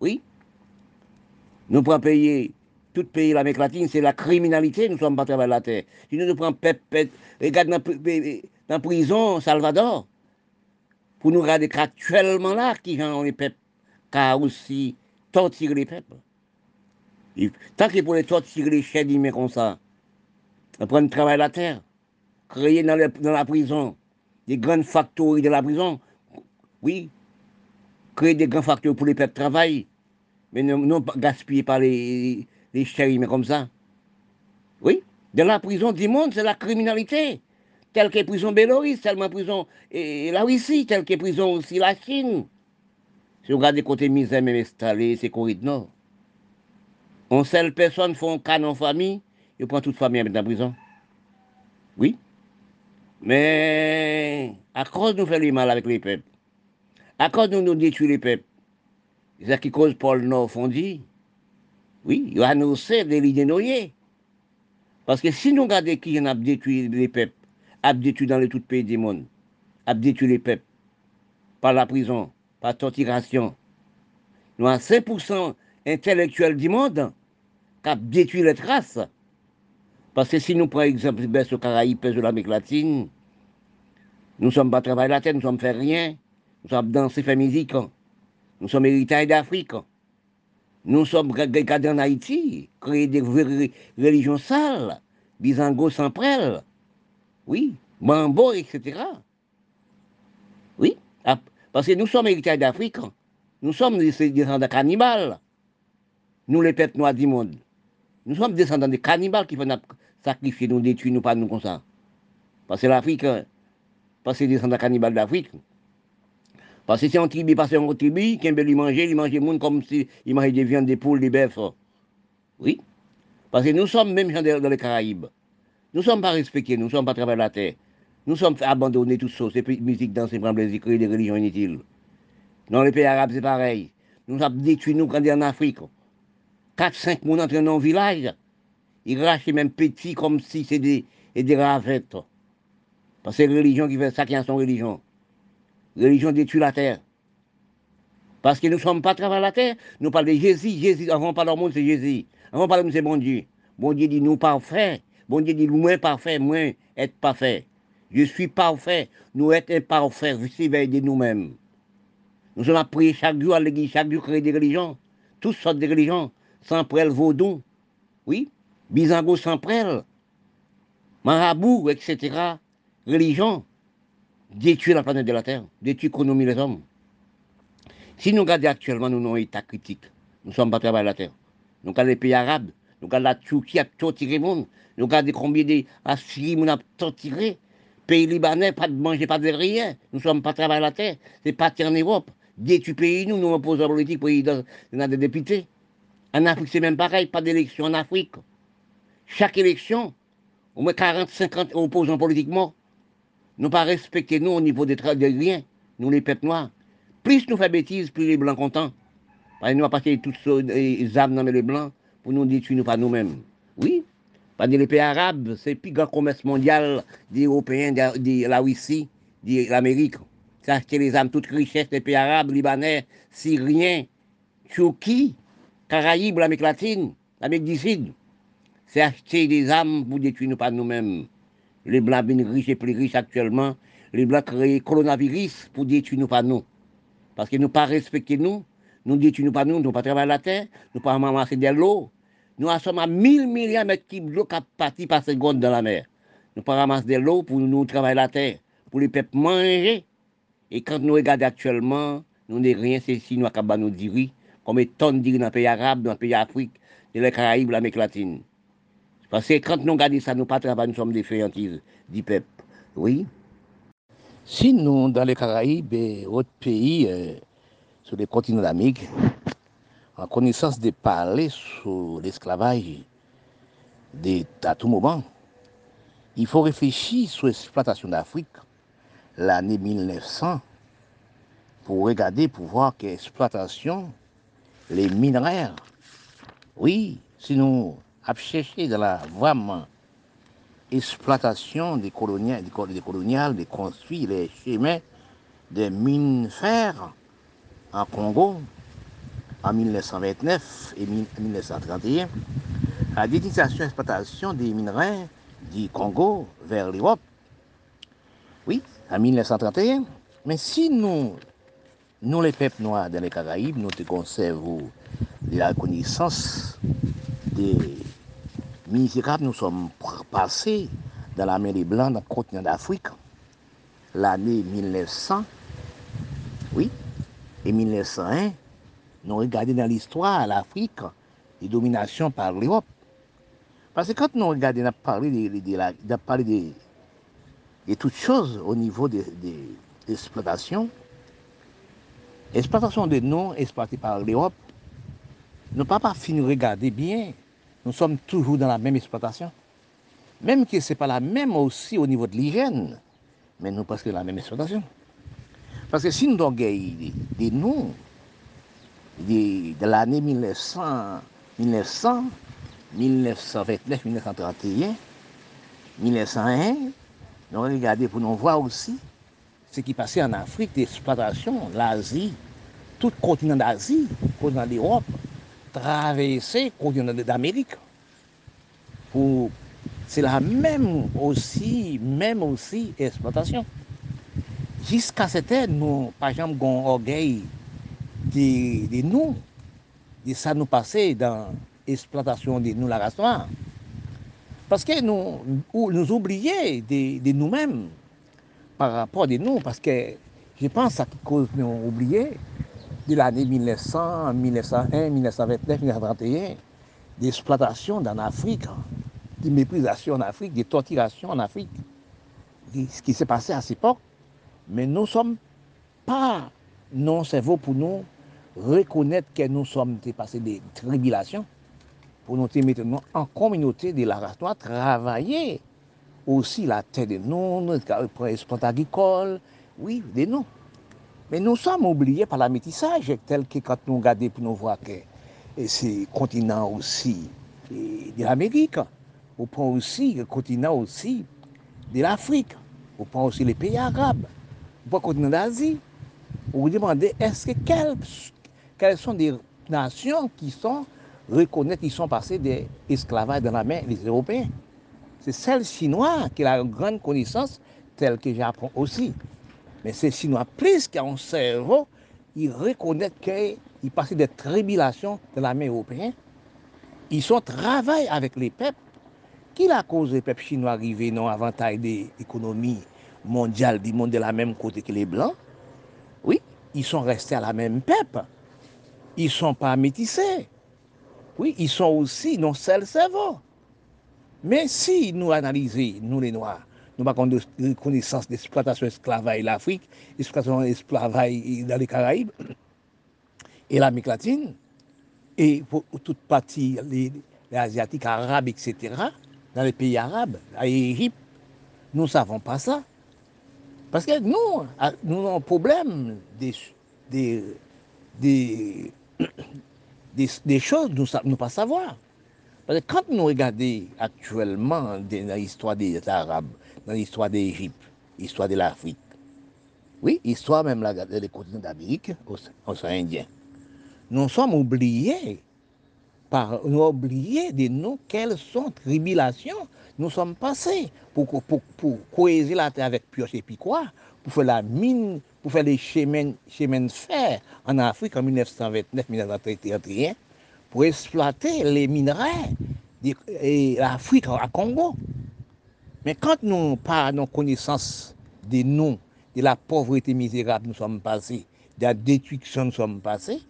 Oui. Nous prenons payer tout pays de l'Amérique latine, c'est la criminalité, nous sommes pas à la terre. Si nous prenons Pep, regarde dans la prison Salvador, pour nous regarder qu'actuellement là, qui ont les peuples, car aussi torturer les peuples. tant que pour les torturer les chefs comme ça, on prend le travail la terre, créer dans, la prison des grandes factories de la prison, oui, créer des grands facteurs pour les peuples travailler, mais non, pas gaspiller par les, les comme ça. Oui, dans la prison du monde, c'est la criminalité. Telle que prison Bélorusse, tellement prison la Russie, telle que prison aussi la Chine. Si vous regardez côté misère même installé, c'est Corée du Nord. On seule personne font un cas en famille, ils prennent toute famille à mettre la prison. Oui. Mais à cause de nous faire le mal avec les peuples, à cause de nous détruire les peuples, c'est qui cause Paul Nord fondi. Oui, il a annoncé des noyées. Parce que si nous regardons qui a détruit les peuples, a détruit dans les tout pays du monde, a détruit les peuples, par la prison, par torturation. Nous avons 5% intellectuels du monde qui a détruit les traces. Parce que si nous prenons exemple de Caraïbes, de l'Amérique latine, nous ne sommes pas travailler la terre, nous ne sommes fait rien, nous sommes dansés, fait musique, nous sommes héritages d'Afrique. Nous sommes regardés en Haïti, créer des religions sales, bisango sans prêle, oui, mambo, etc. Oui, parce que nous sommes héritages d'Afrique, nous sommes des descendants de cannibales, nous les peuples noirs du monde. Nous sommes descendants de cannibales qui vont sacrifier, nous détruire, nous pas nous comme ça. Parce que l'Afrique, parce que c'est descendants de cannibales d'Afrique, parce que si on tribu passe en tribu, qui veut lui manger, il mange le monde comme s'il mangeait des viandes, des poules, des bœufs. Oui. Parce que nous sommes même dans les Caraïbes. Nous ne sommes pas respectés, nous ne sommes pas travaillés la terre. Nous sommes abandonnés tout ça, ces musiques dans ces problèmes des religions inutiles. Dans les pays arabes, c'est pareil. Nous avons détruit nous quand en Afrique. 4-5 personnes entrent dans le village. Ils rachent même petits comme si c'était des, des ravettes. Parce que c'est religion qui fait ça qui a son religion. Religion détruit la terre. Parce que nous ne sommes pas travaillés la terre. Nous parlons de Jésus. Jésus, avant de parler au monde, c'est Jésus. Avant de parler de c'est bon Dieu. Bon Dieu dit nous parfaits. Bon Dieu dit moins parfait, moins être parfait. Je suis parfait. Nous être imparfaits, de nous-mêmes. Nous sommes appris chaque jour à l'église, chaque jour créer des religions. Toutes sortes de religions. Sans prêle vaudou. Oui. Bizango sans prêle. Marabout, etc. Religion. Détruire la planète de la Terre. Détruire l'économie des hommes. Si nous regardons actuellement, nous avons un état critique. Nous sommes pas travaillés la Terre. Nous regardons les pays arabes. Nous regardons la Turquie torturé le monde. Regardons combien de Syrie nous a torturé. Pays libanais, pas de manger, pas de rien. Nous ne sommes pas travaillés la terre. C'est parti en Europe. Détruit pays, nous, nous opposons politique, des députés. En Afrique, c'est même pareil, pas d'élection en Afrique. Chaque élection, au moins 40, 50 opposants politiquement. Nous pas respecter nous au niveau des, de rien, nous les peuples noirs. Plus nous faisons bêtises, plus les blancs contents. Parce nous avons passé toutes les âmes dans les blancs pour nous détruire nous pas nous-mêmes. Oui, pas les pays arabes, c'est le plus grand commerce mondial des Européens, de, la Russie, de l'Amérique. C'est acheter les âmes, toutes richesses des pays arabes, libanais, syriens, Turquie, Caraïbes, l'Amérique latine, l'Amérique du Sud. C'est acheter des âmes pour détruire pas nous-mêmes. Les blancs bien riches et plus riches actuellement. Les blancs créent coronavirus pour détruire nous pas nous. Parce que nous pas respecter nous, nous détruisons pas nous, nous pas travailler la terre, nous pas ramasser de l'eau. nous sommes à 1000 milliards de mètres cubes d'eau qui parti par seconde dans la mer. Nous pas ramasser de l'eau pour nous travailler la terre, pour les peuples manger. Et quand nous regardons actuellement, nous n'avons rien, c'est si nous avons nous dire, comme des tonnes de dans le pays arabe, dans le pays Afrique, dans les Caraïbes, l'Amérique latine. Parce que quand nous regardons ça, nous pas travaillons, nous sommes des fainéantises du peuple. Oui. Si nous, dans les Caraïbes et autres pays, euh, sur les continents d'Amérique, en connaissance de parler sur l'esclavage à tout moment, il faut réfléchir sur l'exploitation d'Afrique l'année 1900 pour regarder, pour voir que l'exploitation, les minerais, oui, si nous cherché dans la vraiment exploitation des coloniales, des coloniales, des les chemins des mines fer en Congo, en 1929 et 1931, la détectation et exploitation des minerais du Congo vers l'Europe. Oui, en 1931. Mais si nous, nous les peuples noirs dans les Caraïbes, nous conservons la connaissance des misérables, nous sommes passés dans la mer des Blancs, dans le continent d'Afrique, l'année 1900, oui, et 1901, nous regardons dans l'histoire l'Afrique, les dominations par l'Europe. Parce que quand nous regardons, on a parlé de, de, toutes choses au niveau de, l'exploitation. L'exploitation de nous exploitée par l'Europe, nous pas pas fini de regarder bien. Nous sommes toujours dans la même exploitation. Même que ce n'est pas la même aussi au niveau de l'hygiène, mais nous presque la même exploitation. Parce que si nous avons des noms, de, l'année 1900, 1900, 1929, 1931, 1901, nous regardons pour nous voir aussi ce qui passait en Afrique, l'exploitation, l'Asie, tout le continent d'Asie, le continent d'Europe, traverser le continent d'Amérique. C'est la même aussi, même aussi exploitation. Jusqu'à ce temps, nous, par exemple, avons orgueil de, nous, de ça nous passer dans l'exploitation de nous, la race noire. Parce que nous, nous oublions de, nous-mêmes par rapport à nous, parce que je pense à cause nous oublié de l'année 1900, 1901, 1929, 1931, d'exploitation en Afrique, de méprisation en Afrique, de torturation en Afrique, ce qui s'est passé à cette époque. Mais nous ne sommes pas non cerveau pour nous reconnaître que nous sommes passés des tribulations. pour nous mettre en communauté de la race travailler aussi la terre de nous, l'exploitation agricole, oui, de nous. Mais nous sommes oubliés par la métissage, tel que quand nous regardons pour nous voir que c'est continent aussi de l'Amérique, on prend aussi le continent aussi de l'Afrique, on prend aussi les pays arabes, on le continent d'Asie. On vous demandez, est-ce que quelles, quelles sont des nations qui sont reconnaître qu'ils sont passés des esclavages dans la main des Européens. C'est celle chinois qui a une grande connaissance, telle que j'apprends aussi. Mais ces Chinois, plus qu'un un cerveau, ils reconnaissent qu'ils passaient des tribulations de la main européenne. Ils sont travaillent avec les peuples. Qui la cause des peuples chinois arrivés dans l'avantage de l'économie mondiale du monde de la même côté que les Blancs? Oui, ils sont restés à la même peuple. Ils ne sont pas métissés. Oui, ils sont aussi nos seuls cerveaux. Mais si nous analysons, nous les Noirs, nous avons une connaissance d'exploitation esclavage l'Afrique, exploitation esclavage dans les Caraïbes et l'Amérique latine, et pour toute partie, les, Asiatiques, Arabes, etc., dans les pays arabes, à l'Égypte, nous ne savons pas ça. Parce que nous, nous avons un problème des, des des, choses nous ne pas savoir. Parce que quand nous regardons actuellement dans l'histoire des Arabes, dans l'histoire d'Égypte, l'histoire de l'Afrique, oui, l'histoire même des continents d'Amérique, océan Indien, nous sommes oubliés par nous oubliés de nous quelles sont tribulations nous sommes passés pour, pour, pour, la terre avec pioche et quoi pour faire la mine pour faire les chemins, de fer en Afrique en 1929-1931 pour exploiter les minerais de l'Afrique à Congo. Mais quand nous pas nos connaissances de nous, de la pauvreté misérable nous sommes passés, de la détruction nous sommes passés,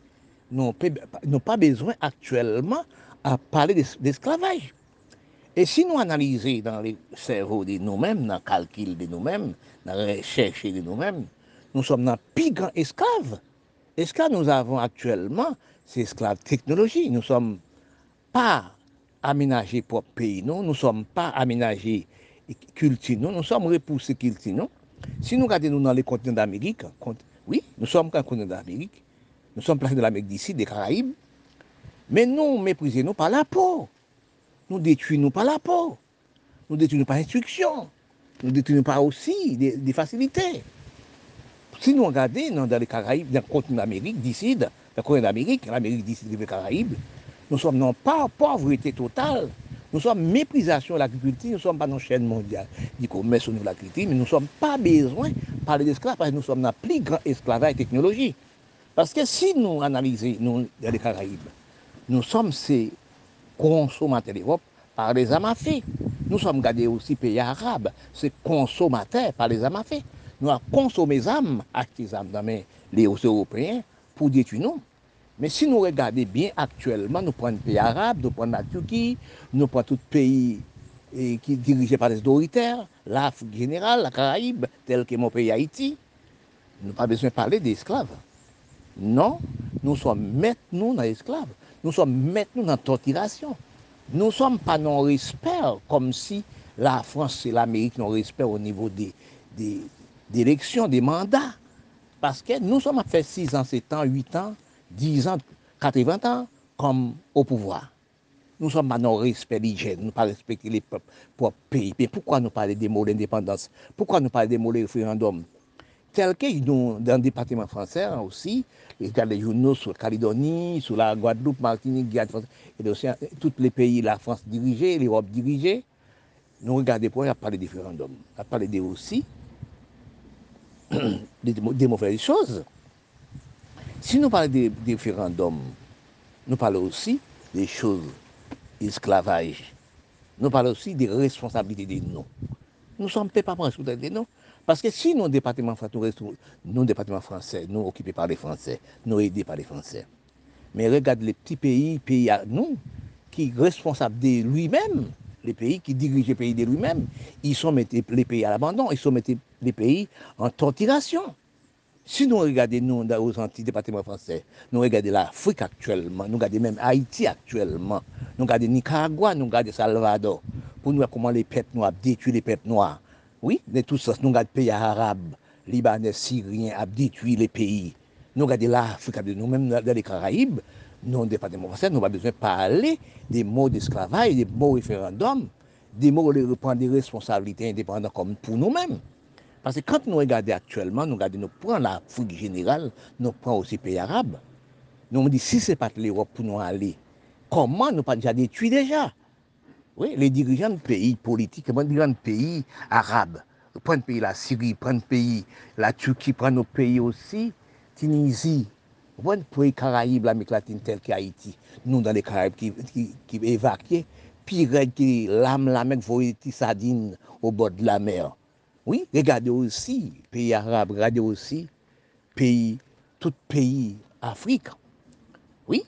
nous n'avons pas besoin actuellement à parler d'esclavage. Et si nous analysons dans les cerveaux de nous-mêmes, dans le calcul de nous-mêmes, dans la recherche de nous-mêmes, nous sommes dans plus grand esclaves. Esclaves, nous avons actuellement, c'est esclaves technologie. Nous ne sommes pas aménagés pour pays, nous ne sommes pas aménagés culture, nous, nous sommes repoussés culture, nous. Si nous regardons dans les continents d'Amérique, oui, nous sommes dans continent d'Amérique, nous sommes placés dans l'Amérique d'ici, des Caraïbes, mais nous méprisons nous par la peau. Nous détruisons nous par la peau. Nous détruisons par l'instruction. Nous détruisons par aussi des facilités. Si nous regardons dans les Caraïbes, dans le continent d'Amérique, d'ici, dans le continent d'Amérique, l'Amérique d'ici, les Caraïbes, nous sommes non pas en pauvreté totale, nous sommes méprisation de l'agriculture, nous ne sommes pas dans la chaîne mondiale du commerce niveau de l'agriculture, mais nous ne sommes pas besoin de parler d'esclaves parce que nous sommes dans le plus grand esclavage technologie. Parce que si nous analysons dans les Caraïbes, nous sommes ces consommateurs d'Europe par les amafés. Nous sommes gardés aussi pays arabes, ces consommateurs par les amafés nous avons consommé les âmes, acheté les âmes dans les Européens pour détruire nous. Mais si nous regardons bien actuellement, nous prenons les pays arabes, nous prenons la Turquie, nous prenons tout pays et qui est dirigé par des autoritaires, l'Afrique générale, la Caraïbe, tel que mon pays Haïti, nous n'avons pas besoin de parler d'esclaves. Non, nous sommes maintenant dans l'esclave. Nous sommes maintenant dans la torturation. Nous ne sommes pas dans le respect, comme si la France et l'Amérique n'ont respect au niveau des, des, d'élection, des mandats. Parce que nous sommes à faire 6 ans, 7 ans, 8 ans, 10 ans, 80 ans comme au pouvoir. Nous sommes maintenant respect l'hygiène, nous pas respecter les peuples pays. Mais pourquoi nous parlons des mots d'indépendance? Pourquoi nous parlons des mots de référendum? Tel que nous, dans le département français hein, aussi, les journaux sur la Calédonie, sur la Guadeloupe, Martinique, Guyane, et tous les pays, la France dirigée, l'Europe dirigée, nous regardons pour parler des référendums, à parler des aussi *coughs* des, mauvaises choses. Si nous parlons des, référendums, nous parlons aussi des choses, esclavage. Nous parlons aussi des responsabilités de nous. Nous ne sommes pas responsables de nous. Parce que si nos départements, nos départements français, nous occupés par les Français, nous aidés par les Français, mais regarde les petits pays, pays à nous, qui sont responsables de lui-même, les pays qui dirigent les pays de lui-même. Ils mettent les pays à l'abandon, ils mettent les pays en tortillation. Si nous regardons nous, dans, aux anti-départements français, nous regardons l'Afrique actuellement, nous regardons même Haïti actuellement, nous regardons Nicaragua, nous regardons Salvador, pour nous voir comment les peuples noirs détruisent les peuples noirs. Oui, dans tout sens, nous regardons les pays arabes, libanais, syriens, détruisent les pays. Nous regardons l'Afrique, nous-mêmes dans les Caraïbes, nous, département français, nous pas besoin de parler des mots d'esclavage, des mots référendum, des mots de reprendre des responsabilités indépendantes comme pour nous-mêmes. Parce que quand nous regardons actuellement, nous regardons, nous prenons l'Afrique générale, nous prenons aussi les pays arabes. Nous nous disons, si ce n'est pas l'Europe pour nous aller, comment nous pas déjà détruit déjà? Oui, les dirigeants de pays politiques, les dirigeants de pays arabes, prennent pays la Syrie, prennent pays la Turquie, prennent nos pays aussi, Tunisie, Wèn pou e Karaib la Meklatine tel ki Haiti, nou dan le Karaib ki, ki, ki evakye, pi red ki lam la Mek voye ti sadine ou bod la mer. Oui, regade osi, peyi Arab, regade osi, peyi, tout peyi Afrika. Oui,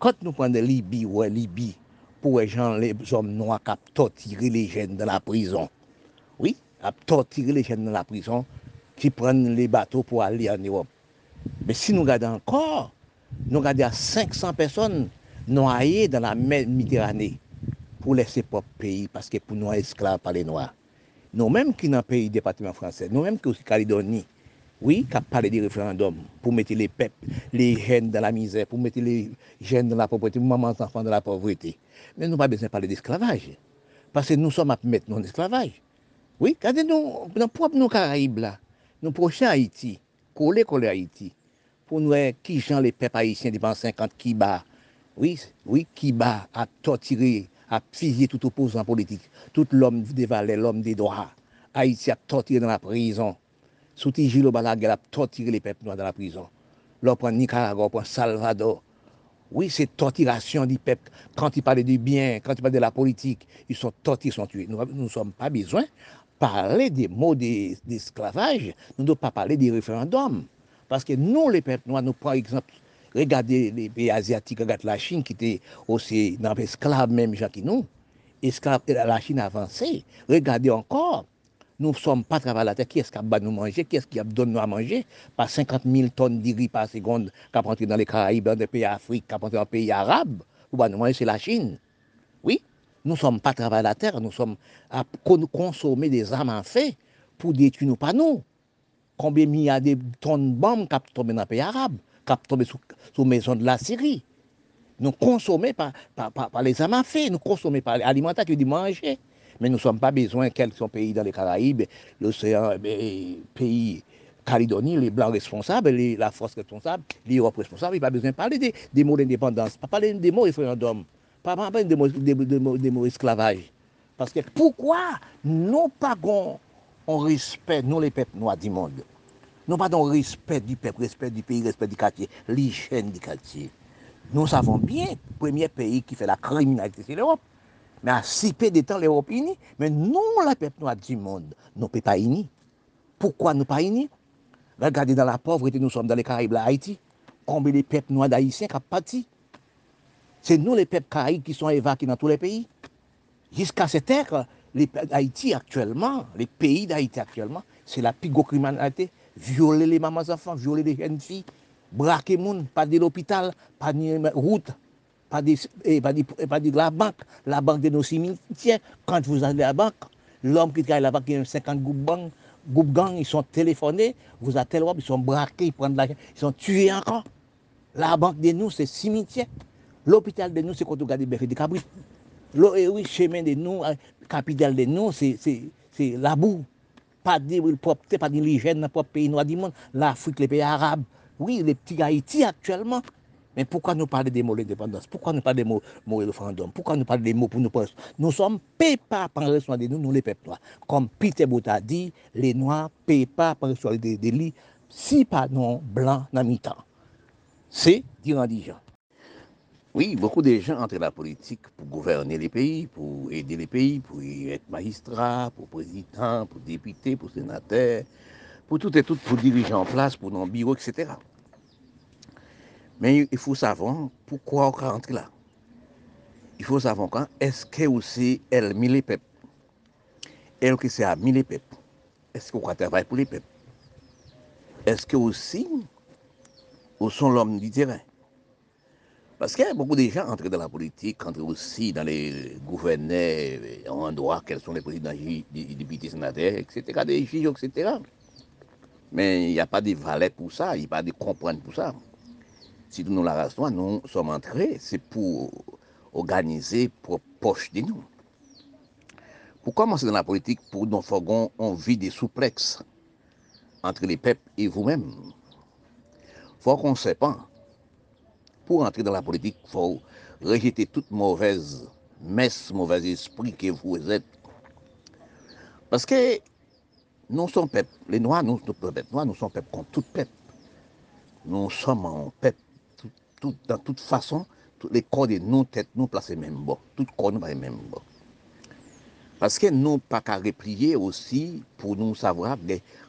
kote nou pwande Libi, wè Libi, pou wè jan le zom nou ak ap tortire le jen dan la prizon. Oui, ap tortire le jen dan la prizon, ki pren le bato pou ale an Europe. Men si nou gade ankor, nou gade a 500 person nou aye dan la men Mediterane pou lese pop peyi paske pou nou a esklave pale noua. Nou menm ki nan peyi departement franse, nou menm ki ou si Kalidoni, oui, ka pale di referandum pou mette le pep, le jen dan la mizè, pou mette le jen dan la popote, pou maman zanfan dan la povrete. Men nou pa besen pale de esklavaj. Paske nou som ap mette nou en esklavaj. Oui, kade nou, nou prop nou Karaib la, nou proche Haiti, kole kole Haiti. Pou nou e ki jan le pep Haitien depan 50 ki ba. Oui, oui ki ba ap tortire, ap fizye tout opposant politik. Tout l'om de valè, l'om de doha. Haiti ap tortire nan la prizon. Souti Gilo Balaguer ap tortire le pep nou nan la prizon. Lò pran Nicaragua, pran Salvador. Oui, c'est torturation du peuple. Quand il parle du bien, quand il parle de la politique, ils sont torturés, ils sont tués. Nous ne sommes pas besoin parler des mots d'esclavage, nous ne devons pas parler des référendums. Parce que nous, les peuples noirs, nous prenons exemple Regardez les pays asiatiques, regardez la Chine qui était aussi dans l'esclave même, qui nous. Esclave, la Chine a avancé. Regardez encore, nous ne sommes pas travaillés la terre. Qui est-ce qui a nous manger? Qui est-ce qui a nous à manger? Pas 50 000 tonnes de par seconde qui a dans les Caraïbes, dans les pays africains, qui a dans les pays arabes. Ou nous manger, c'est la Chine. Nous ne sommes pas travaillés la terre, nous sommes à consommer des armes en fait pour détruire nous, pas nous. Combien il y a de tonnes de bombes qui sont tombées dans les pays arabes qui tombé sous, sous maison de la Syrie? Nous consommons par, par, par, les fait, nous consommons par l'alimentation du manger. Mais nous ne sommes pas besoin, sont pays dans les Caraïbes, l'océan, eh, pays Calédonie, les Blancs responsables, la France responsable, l'Europe responsable, il n'y a pas besoin de parler des, des mots d'indépendance, pas parler des mots référendum, Pas parler de, de, de, de mon esclavage. Parce que pourquoi nous pas on respect, non les peuples noirs du monde Non pas dans respect du peuple, respect du pays, respect du quartier, l'hygiène du quartier. Nous savons bien, le premier pays qui fait la criminalité, c'est l'Europe. Mais à si peu de temps, l'Europe unie. Mais non, les peuples noirs du monde, nous ne pas unis. Pourquoi nous pas unis Regardez dans la pauvreté, nous sommes dans les Caraïbes, là, Haïti. Combien de peuples noirs d'Haïtiens qui ont parti C'est nous, les peuples Caraïbes, qui sont évacués dans tous les pays. Jusqu'à cette heure, les Haïti actuellement, les pays d'Haïti actuellement, c'est la plus criminalité violer les mamans enfants, violer les jeunes filles, braquer les gens, pas de l'hôpital, pas de route, pas de, eh, de, eh, pas de la banque, la banque de nos cimetières. Quand vous allez à la banque, l'homme qui travaille là-bas, qui a 50 groupes groupe gang, ils sont téléphonés, vous tel ils sont braqués, ils prennent l'argent, ils sont tués encore. La banque de nous, c'est cimetière. L'hôpital de nous, c'est quand on regarde Berry de Cabri. Le chemin de nous, capitale de nous, c'est la boue. Pas de propreté, pas d'hygiène dans le propre pays noir du monde, l'Afrique, les pays arabes. Oui, les petits Haïti actuellement. Mais pourquoi nous parler des mots l'indépendance Pourquoi nous parler des mots, mots référendum Pourquoi nous parler des mots pour nous penser Nous sommes payés pas par soin de nous, nous les peuples noirs. Comme Peter Bota dit, les noirs payés pas par le soin des délits, si pas non blancs dans mi-temps. C'est dire en Oui, beaucoup de gens entrent dans la politique pour gouverner les pays, pour aider les pays, pour être magistrat, pour président, pour député, pour sénateur, pour tout et tout, pour diriger en place, pour nos bureaux, etc. Mais il faut savoir pourquoi on rentre là. Il faut savoir quand est-ce que aussi elle mis les peuples. Elle que c'est à mis les peuples. Est-ce qu'on travaille pour les peuples? Est-ce que aussi, ou sont l'homme du terrain? Parce qu'il y a beaucoup de gens entrés dans la politique, entrés aussi dans les gouverneurs, en endroit, quels sont les présidents, les députés, sénateurs, etc., des juges, etc. Mais il n'y a pas de valet pour ça, il n'y a pas de comprendre pour ça. Si nous la race nous sommes entrés, c'est pour organiser pour poche de nous. Pour commencer dans la politique, pour nous on vit des souplexes entre les peuples et vous-même. faut qu'on pas. Pour entrer dans la politique, il faut rejeter toute mauvaise messe, mauvais esprit que vous êtes. Parce que nous sommes peuple, les Noirs, nous, nous sommes peuple contre tout peuple. Nous sommes en peuple, dans toute façon, tous les corps de nos têtes, nous placés même bon. Tout corps nous même bon. Parce que nous pas qu'à replier aussi pour nous savoir,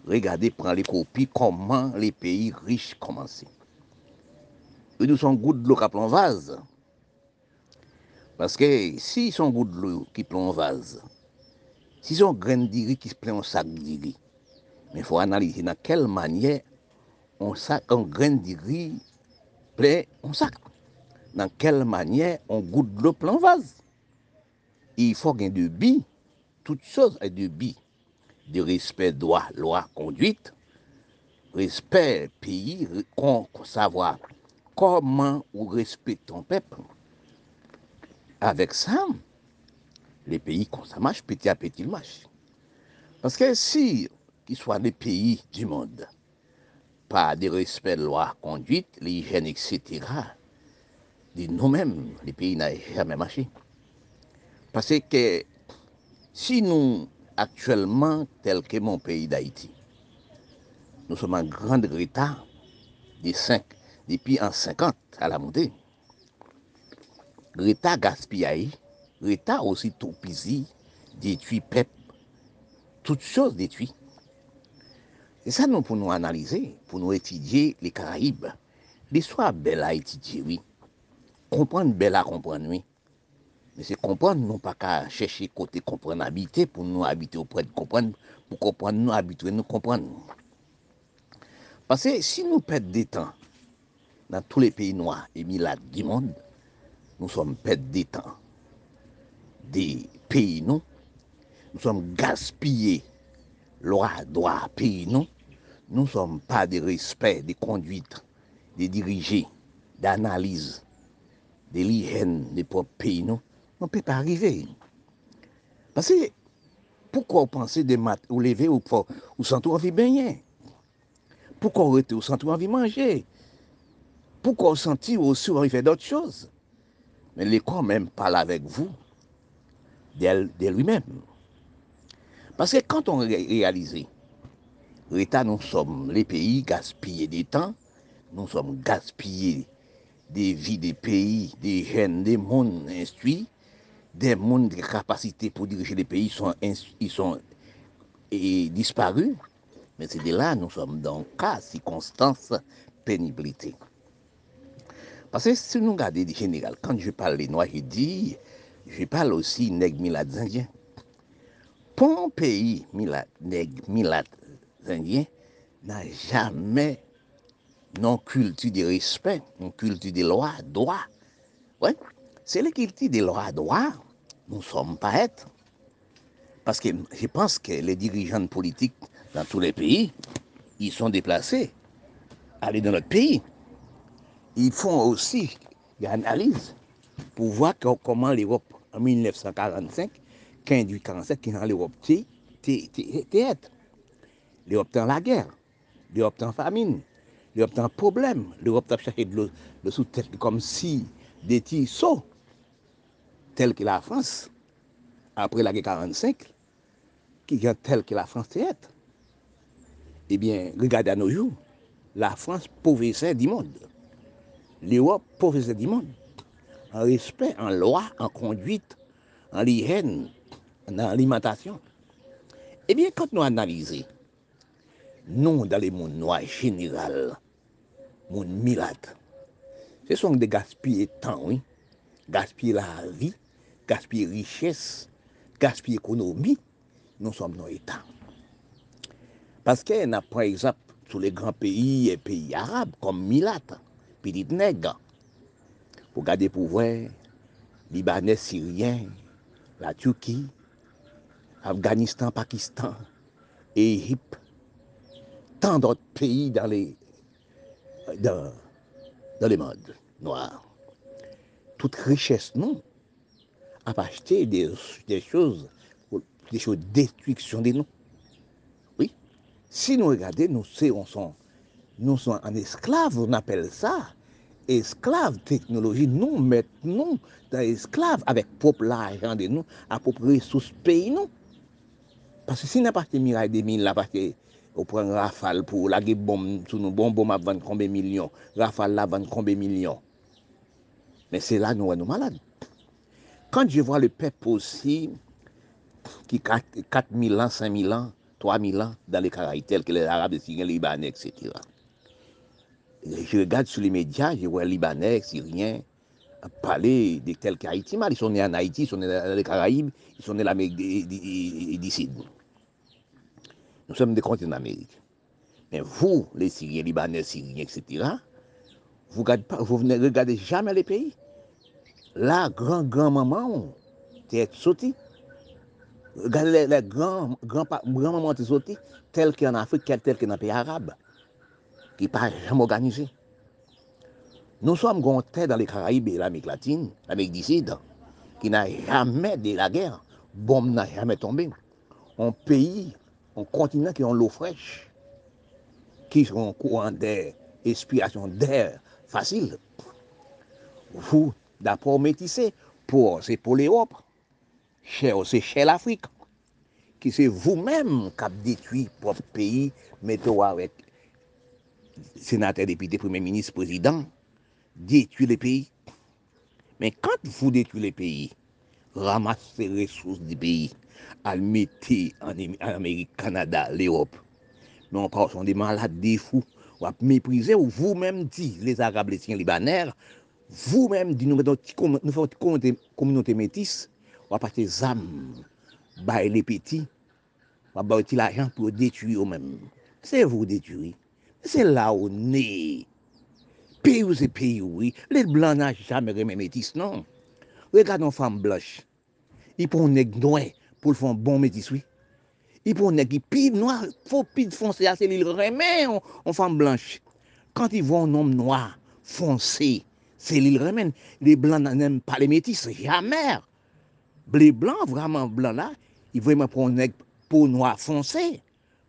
regarder, prendre les copies, comment les pays riches commencent. Et nous sommes goût de l'eau qui plomb vase. Parce que si sont goût de l'eau qui plomb vase, si sont graines d'iri qui se en sac d'iri, mais il faut analyser dans quelle manière on sac, un grain d'iri plaît en sac. Dans quelle manière on goûte de l'eau plein vase. Il faut gagner de billes toute chose est de bi, de respect, droit, loi, conduite, respect, pays, savoir comment on respecte ton peuple. Avec ça, les pays, quand ça marche, petit à petit, marche. Parce que si, qu'ils soient des pays du monde, pas de respect, loi, conduite, l'hygiène, etc., de nous-mêmes, les pays n'ont jamais marché. Parce que si nous, actuellement, tel que mon pays d'Haïti, nous sommes en grand retard des 5, depuis en 50 à la montée, retard gaspillage, retard aussi tout pisi, détruit peuple, toutes choses détruites. Et ça, nous, pour nous analyser, pour nous étudier les Caraïbes, l'histoire belle à étudier, oui. Comprendre belle à comprendre, oui. Mais c'est comprendre, non pas qu'à chercher côté comprendre, habiter pour nous habiter auprès de comprendre, pour comprendre, nous habituer, nous comprendre. Parce que si nous perdons des temps dans tous les pays noirs et milades du monde, nous sommes perdus des temps. Des pays, nous, nous sommes gaspillés, loi, droit, pays, non. nous, nous ne sommes pas de respect, de conduite, de diriger, d'analyse, de l'hygiène des propres pays, nous, on ne peut pas arriver. Parce que, pourquoi penser de mat ou lever ou, ou sentir envie de baigner? Pourquoi rester ou sentir envie de manger? Pourquoi sentir aussi envie faire d'autres choses Mais l'école même parle avec vous de lui-même. Parce que quand on réalise, l'État, nous sommes les pays gaspillés des temps, nous sommes gaspillés des vies des pays, des jeunes, des mondes instruits, des mondes de capacité pour diriger les pays sont, ils sont disparus. Mais c'est de là nous sommes dans cas, circonstance, pénibilité. Parce que si nous regardons en général, quand je parle des Noirs, je dis, je parle aussi nègres milades indiens. Pour un pays nègre milades indiens n'a jamais non culture de respect, non culture de loi, droit. Ouais. C'est l'équité des lois droits. Nous ne sommes pas être. Parce que je pense que les dirigeants politiques dans tous les pays, ils sont déplacés, aller dans notre pays. Ils font aussi des analyses pour voir comment l'Europe, en 1945, 15 47, qui dans l'Europe, était. L'Europe dans la guerre, l'Europe la famine, l'Europe le problème, l'Europe a cherché de l'eau sous tête comme si des tissus tel que la France, après la guerre 45, qui est tel que la France est. Eh bien, regardez à nos jours, la France pauvre du monde. L'Europe pauvre du monde. En respect, en loi, en conduite, en hygiène, en alimentation. Eh bien, quand nous analysons, nous, dans les mondes noirs général, monde mirate, ce sont des gaspillés temps, oui, gaspiller la vie, gaspiller richesse, gaspiller économie, nous sommes dans l'État. Parce que, par exemple, tous les grands pays et pays arabes, comme Milat, Petit Nègre, pour garder pouvoir, Libanais, Syriens, la Turquie, Afghanistan, Pakistan, Égypte, tant d'autres pays dans les, dans, les mondes noirs. Toute richesse, non, a acheté des, des choses, des choses de destruction de nous. Oui. Si nous regardons, nous sommes, nous sommes en esclaves, on appelle ça esclaves technologie. Nous maintenant, dans esclaves avec propre l'argent de nous, à propre ressources pays nous. Parce que si n'a pas de miracle des mille là, parce que on prend rafale pour la bombe sous nous, bon, bombe à vendre combien de millions, rafale là vendre combien de millions. Mais c'est là nous nous malades. Quand je vois le peuple aussi, qui 4 000 ans, 5 000 ans, 3 000 ans, dans les Caraïbes, tels que les Arabes, les Syriens, les Libanais, etc. Je regarde sur les médias, je vois Libanais, Syriens, parler de tels qu'Haïti. Ils sont nés en Haïti, ils sont nés dans les Caraïbes, ils sont nés dans l'Amérique du Sud. Nous sommes des continents d'Amérique. Mais vous, les Syriens, Libanais, Syriens, etc., vous ne regardez jamais les pays. Là, grand-grand-maman, t'es sauté. Regardez les, grands-mamans qui sauté, tels qu'en Afrique, tels qu'en pays arabe, ki pa jam organize. Nou som gontè dan le Karaib et l'Amérique latine, l'Amérique du Sud, ki nan jamè de la gère, bom nan jamè tombe. An peyi, an kontinant ki an l'eau frech, ki son kouan der, espiration der, fasil. Vou, d'apor metise, pou se pou l'Europe, chè ou se chè l'Afrique, ki se vou mèm kap detui pou peyi meto avèk sénateur, député, premier ministre, président, détruire le pays. Mais quand vous détruisez le pays, ramassez les ressources du pays, à le mettre en, Amérique, Canada, l'Europe. Mais on pense, des malades, des fous. ou à mépriser, ou vous-même dit, les Arabes, les Syriens, Libanais, vous-même dit, nous faisons une communauté métisse, ou à passer des âmes, les petits, ou à l'argent pour détruire eux-mêmes. C'est vous détruire. Se la ou ne. Peyi ou se peyi ou. Le blan nan jame reme metis nan. Rekat an fam blanche. I pon neg noue pou l fon bon metis oui. I pon neg i pi noua. Fon pi fonse ase li reme an fam blanche. Kant i von nom noua fonse. Se li remen. Le blan nan nem pa le metis. Jamer. Le blan vreman blan la. I vreman pon neg pou noua fonse.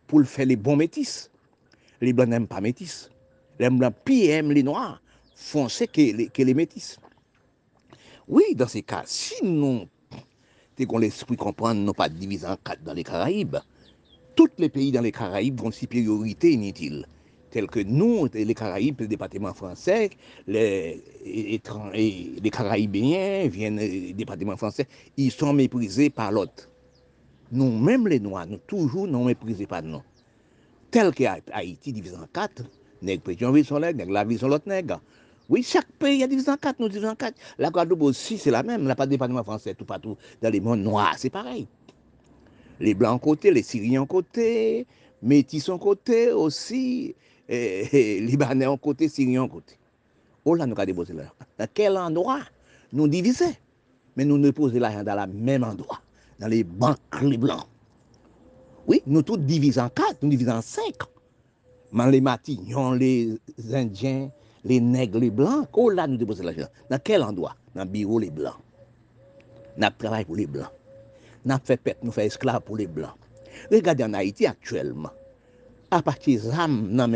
Pou l fe le bon metis. Les blancs n'aiment pas métis. Les blancs puis aiment les noirs foncés que les, que les métis. Oui, dans ces cas, si nous, qu'on l'esprit comprendre, nous pas divisé en quatre dans les Caraïbes, tous les pays dans les Caraïbes ont une supériorité inutile, tels que nous, les Caraïbes, le département français, les, les Caraïbiens viennent du département français, ils sont méprisés par l'autre. Nous, même les Noirs, nous toujours non méprisés par nous. tel ke Haiti divize an kat, neg Petionville son neg, la Laville son lot neg. Oui, chaque pays a divisé en quatre, nous divisons en quatre. La Guadeloupe aussi, c'est la même. La pas de département français, tout partout dans les mondes noirs, c'est pareil. Les Blancs côté, les Syriens côté, Métissons côté aussi, et, et, Libanais en côté, Syriens côté. Oh là, nous avons déposé là. Dans quel endroit nous divisons Mais nous ne posons l'argent dans le même endroit, dans les banques, les Blancs. Oui, nous tous divisons en quatre, nous divisons en cinq. Mais les Matignons, les Indiens, les Nègres, les Blancs, oh là, nous déposons l'argent. Dans quel endroit Dans le bureau, les Blancs. Nous travaillons pour les Blancs. Nous faisons pète, nous faisons esclaves pour les Blancs. Regardez en Haïti actuellement. À partir des âmes,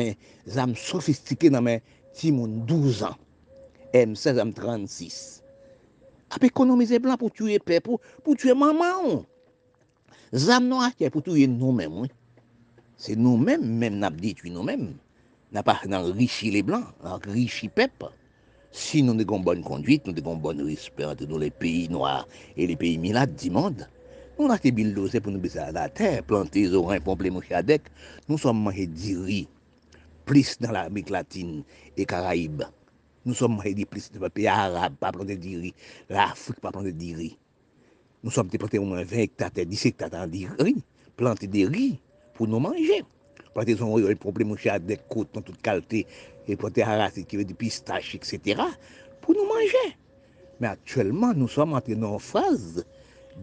des âmes sophistiquées, dans mes 12 ans, M16, M36. À économiser blanc pour tuer père, pour, pour tuer maman. Zam nou akè pou touye nou mèm. Se nou mèm, mèm nap detui nou mèm. Nap ak nan rishi le blan, ak rishi pep. Si nou ne gon bonne konduite, nou ne gon bonne respect entre nous les pays noirs et les pays milades du monde, nous n'avons pas pour nous baisser à la terre, planter oranges, pomper mouchadec. Nous sommes mangés du riz, plus dans l'Amérique latine et Caraïbes. Nous sommes mangés du plus dans les pays arabes, pas planter du riz. L'Afrique, pas planter du riz. Nous sommes plantés au moins 20 hectares, 10 hectares de riz, planter des riz pour nous manger. Planter son riz, le problème, c'est des côtes dans toute qualité, et planter arachide, qui veut des pistache, etc., pour nous manger. Mais actuellement, nous sommes entrés dans une phase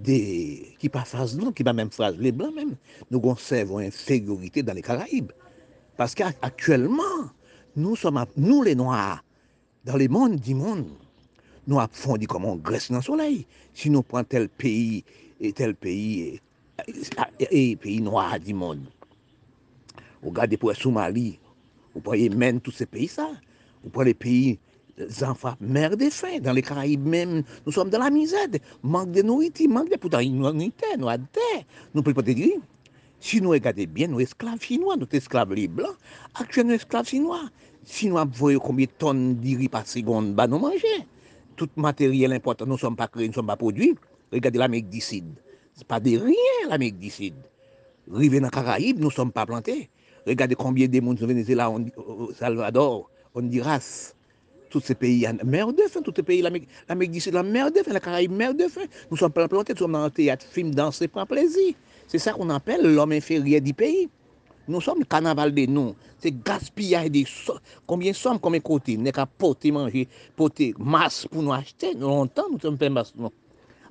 de, qui pas phase blanc, qui pas même phase les blancs même. Nous conservons une infériorité dans les Caraïbes. Parce qu'actuellement, nous sommes, nous les Noirs, dans le mondes du monde, nou ap fondi koman gres nan soley. Si nou pran tel peyi, tel peyi, e peyi e, e, e, noa di moun. Ou gade pou e Soumali, ou pou e men tout se peyi sa. Ou pou e peyi zanfa mer de fe, dan le Karaib men, nou som dan la mizade. Mank de nouiti, mank de poutan inouanite, nou adte. Nou pou pote di, si nou e gade bien, nou esklave chinois, nou te esklave li blan, akche nou esklave chinois. Si nou ap voye koumye ton diri pa segonde ba nou manje. Tout matériel important, nous ne sommes pas créés, nous ne sommes pas produits. Regardez l'Amérique du Sud. Ce n'est pas de rien l'Amérique du Sud. Rivé dans les Caraïbes, nous ne sommes pas plantés. Regardez combien de monde au Venezuela, au Salvador, Honduras, tous ces pays, mer de faim, tous ces pays, l'Amérique du Sud, la mer de faim, la Caraïbe, mer de faim. Nous sommes pas plantés, nous sommes dans un théâtre, film, danser, prendre plaisir. C'est ça qu'on appelle l'homme inférieur du pays. Nous sommes le carnaval de nous. C'est gaspillage de so combien de sommes, combien de côtés. Nous qu'à porter, manger, porter masse pour nous acheter. Nous, longtemps, nous sommes pas masse.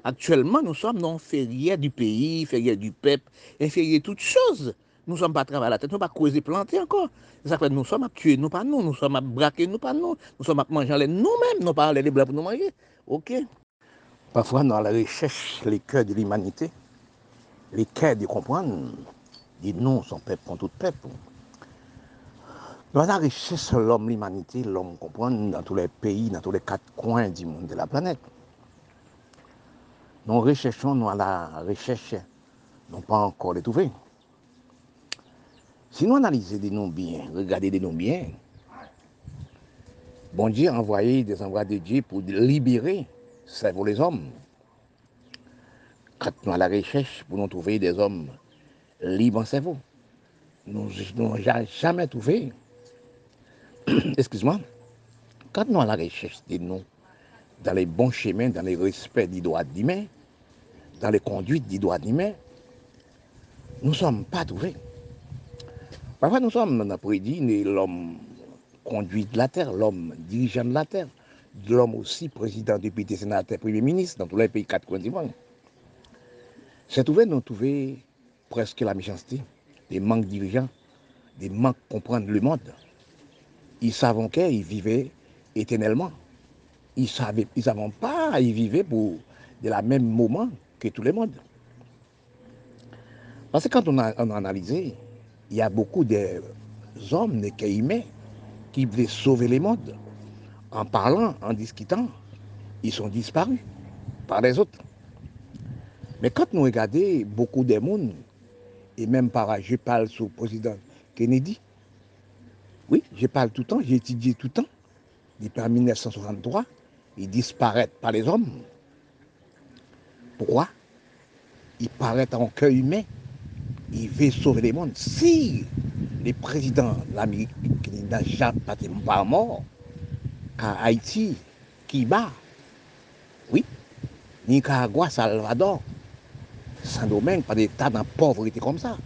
Actuellement, nous sommes non fériés du pays, fériés du peuple, inférieurs toutes choses. Nous ne sommes pas travaillés à la tête, nous ne sommes pas causés planter encore. Ça fait nous sommes à tuer, nous pas nous, nous sommes à braquer, nous pas nous, nous sommes à manger nous-mêmes, nous pas aller les blancs pour nous manger. OK Parfois, dans la recherche, les cœurs de l'humanité, les cœurs de comprendre, dit nous, son peuple contre tout peuple. Dans la recherche, l'homme, l'humanité, l'homme comprend dans tous les pays, dans tous les quatre coins du monde de la planète. Nous recherchons, nous à la recherche, nous pas encore les trouver. Si nous analysons des noms bien, regardez des noms bien, bon Dieu a envoyé des envois de Dieu pour libérer pour les hommes. Quand nous à la recherche pour nous trouver des hommes libres en cerveau, nous n'avons jamais trouvé. *clears throat* Excuse-moi. Quand nous à la recherche noms dans les bons chemins, dans les respects des droits d'humain, dans les conduites des droits d'humain, nous ne sommes pas trouvés. Parfois, nous sommes dans notre prédit l'homme conduit de la terre, l'homme dirigeant de la terre, l'homme aussi président, député, sénateur, premier ministre dans tous les pays quatre coins du monde. C'est trouvé, nous trouver presque la méchanceté, des manques dirigeants, des manques comprendre le monde. Ils savent qu'ils vivaient éternellement. Ils ne ils savaient pas, ils vivaient pour de la même moment que tout le monde. Parce que quand on a, analysé, il y a beaucoup d'hommes, de humains, qui voulaient sauver les mondes. En parlant, en discutant, ils sont disparus par les autres. Mais quand nous regardons beaucoup de monde, et même par, je parle sur le président Kennedy, oui, je parle tout le temps, j'ai étudié tout le temps, depuis 1963, ils disparaissent par les hommes. Pourquoi? Ils paraissent en cœur humain il veut sauver le monde. Si les présidents de l'Amérique n'a jamais pas mort, à Haïti, Cuba, oui, Nicaragua, Salvador, Saint-Domingue, pas d'état dans pauvreté comme ça.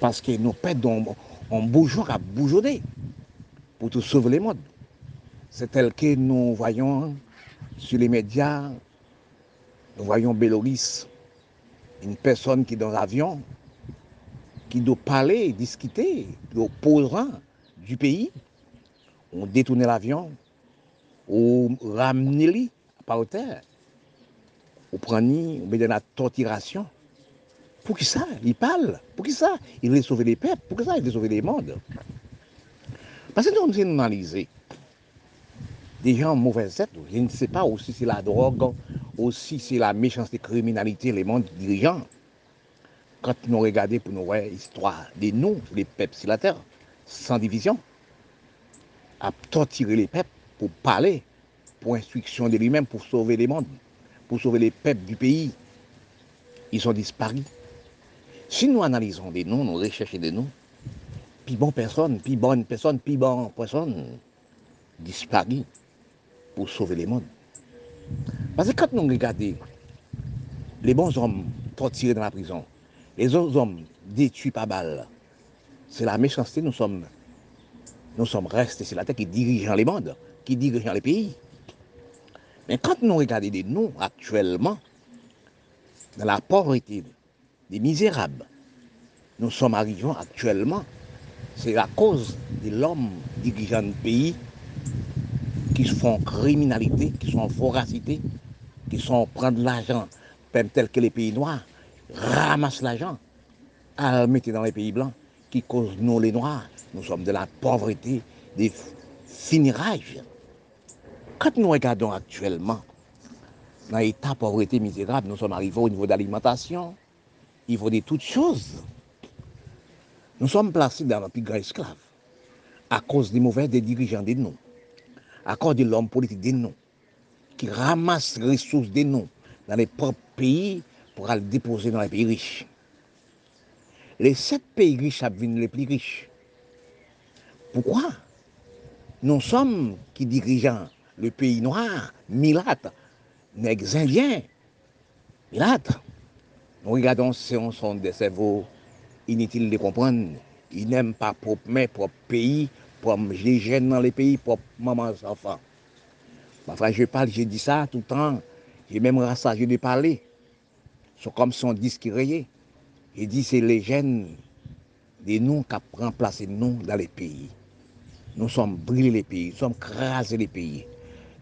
Parce que nous perdons un bourgeois à bourgeonner pour sauver le monde. C'est tel que nous voyons sur les médias, nous voyons Béloris une personne qui est dans l'avion, qui doit parler, discuter, l'opposant du pays, on détourne l'avion, on ramène par terre, on prend on met dans la torturation. Pour qui ça? Il parle. Pour qui ça? Il veut sauver les peuples. Pour qui ça? Il veut sauver les mondes. Parce que nous avons analysé des gens mauvais êtres. Je ne sais pas aussi si c'est la drogue, aussi c'est la méchanceté, criminalité, les mondes dirigeants. Quand nous regardons pour nous voir l'histoire des noms, les peuples sur la terre, sans division, à torturer les peuples pour parler, pour instruction de lui-même, pour sauver les mondes, pour sauver les peuples du pays, ils sont disparus. Si nous analysons des noms, nous recherchons des noms, puis bonne personne, puis bonne personne, puis bonne personne, disparus pour sauver les mondes. Parce que quand nous regardons les bons hommes torturés dans la prison, les autres hommes détruits par balle, c'est la méchanceté, nous sommes, nous sommes restés sur la terre qui dirigeant les mondes, qui dirigeant les pays. Mais quand nous regardons de nous actuellement, dans la pauvreté, des misérables, nous sommes arrivés actuellement, c'est à cause de l'homme dirigeant le pays qui font criminalité, qui sont voracité, qui sont prendre l'argent, même tel que les pays noirs, ramassent l'argent, à mettre dans les pays blancs, qui causent nous les noirs. Nous sommes de la pauvreté, des finirages. Quand nous regardons actuellement, dans l'état pauvreté misérable, nous sommes arrivés au niveau d'alimentation, il faut de toutes choses. Nous sommes placés dans la plus grande esclave à cause des mauvais des dirigeants de nous, à cause de l'homme politique de nous, qui ramasse les ressources de nous dans les propres pays pour aller déposer dans les pays riches. Les sept pays riches deviennent les plus riches. Pourquoi Nous sommes qui dirigeons le pays noir, Milat, nègres indiens, Milat. Nous regardons si on sont des cerveaux inutiles de comprendre. Ils n'aiment pas propre main, propre pays, propre jeunes dans les pays, propre maman, enfants. Parfois, je parle, je dis ça tout le temps. J'ai même rassagé de parler. C'est comme son disque rayé. Il dit c'est les jeunes de nous qui remplacé nous dans les pays. Nous sommes brûlés les pays, nous sommes crasés les pays.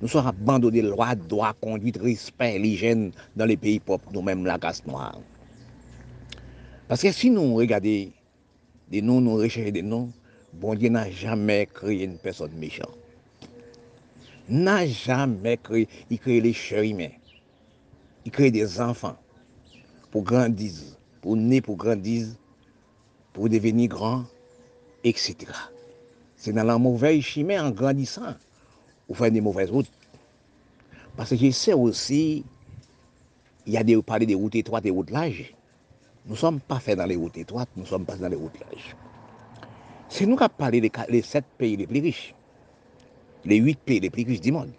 Nous sommes abandonnés loi, droit, conduite, respect, l'hygiène dans les pays propres, nous-mêmes, la casse noire. Parce que si nous regardons des noms, nous recherchons des noms, bon Dieu n'a jamais créé une personne méchante. N'a jamais créé. Il crée les chers humains. Il crée des enfants pour grandir, pour naître, pour grandir, pour devenir grand, etc. C'est dans la mauvaise chimère en grandissant ou faire des mauvaises routes. Parce que je sais aussi, il y a des parler des routes étroites, des routes larges. Nous ne sommes pas faits dans les routes étroites, nous sommes pas dans les routes larges. C'est nous qui parlé des les sept pays les plus riches, les huit pays les plus riches du monde.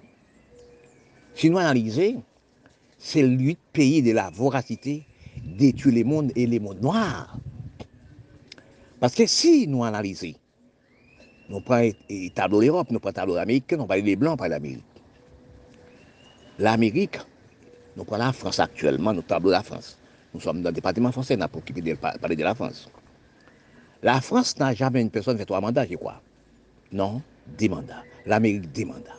Si nous analysons, c'est les huit pays de la voracité détruire les mondes et les mondes noirs. Parce que si nous analysons, Nous prenons le tableau de l'Europe, nous prenons le tableau de l'Amérique, nous parlons des Blancs, nous parlons de l'Amérique. L'Amérique, nous prenons la France actuellement, nous tableau de la France. Nous sommes dans le département français, nous avons occupé de parler de la France. La France n'a jamais une personne fait trois mandats, je crois. Non, des mandats. L'Amérique, des mandats.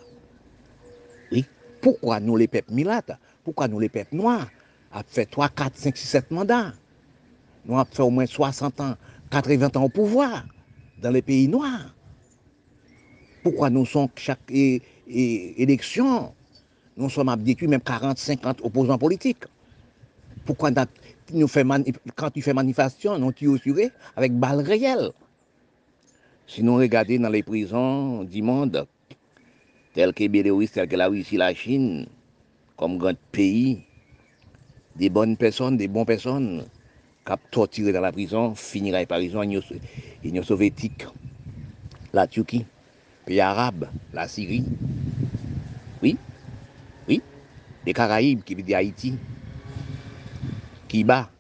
Oui. Pourquoi nous, les peuples milates, pourquoi nous, les peuples noirs, avons fait 3, 4, 5, 6, 7 mandats Nous avons fait au moins 60 ans, 80 ans au pouvoir dans les pays noirs. Pourquoi nous sommes chaque élection, nous sommes habitués même 40, 50 opposants politiques. Pourquoi nous quand tu fais manifestation, nous tu assuré avec balles réelles Si nous regardons dans les prisons du monde, tels que Béléoïs, tels que la Russie, la Chine, comme grand pays, des bonnes personnes, des bonnes personnes, qui ont torturé dans la prison, finira par exemple l'Union soviétique, la Turquie, pays arabe, la Syrie, oui, oui, les Caraïbes qui vivent Haïti, Kiba,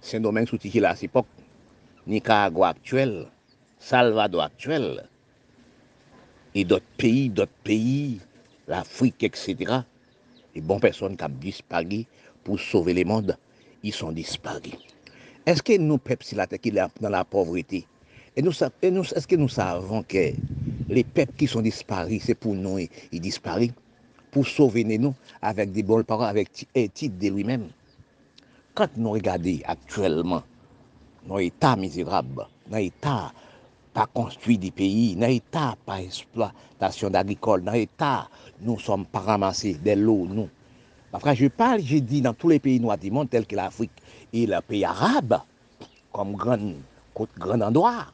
Saint-Domingue sous à cette époque, Nicaragua actuel, Salvador actuel, et d'autres pays, d'autres pays, l'Afrique, etc. Les bonnes personnes qui ont disparu pour sauver le monde, ils sont disparus. Est-ce que nous, peuples, si la terre qui dans la pauvreté, et nous, est-ce que nous savons que les peuples qui sont disparus, c'est pour nous, ils disparus, pour sauver nous avec des bonnes paroles, avec titre de lui-même. Quand nous regardons actuellement nos états misérables, nos états pas construit des pays, nos états pas exploitation agricole, nos états nous sommes pas ramassés des lots, nous. Après, je parle, j'ai dit dans tous les pays noirs du monde, tels que l'Afrique et les pays arabes, comme grand, grand endroit,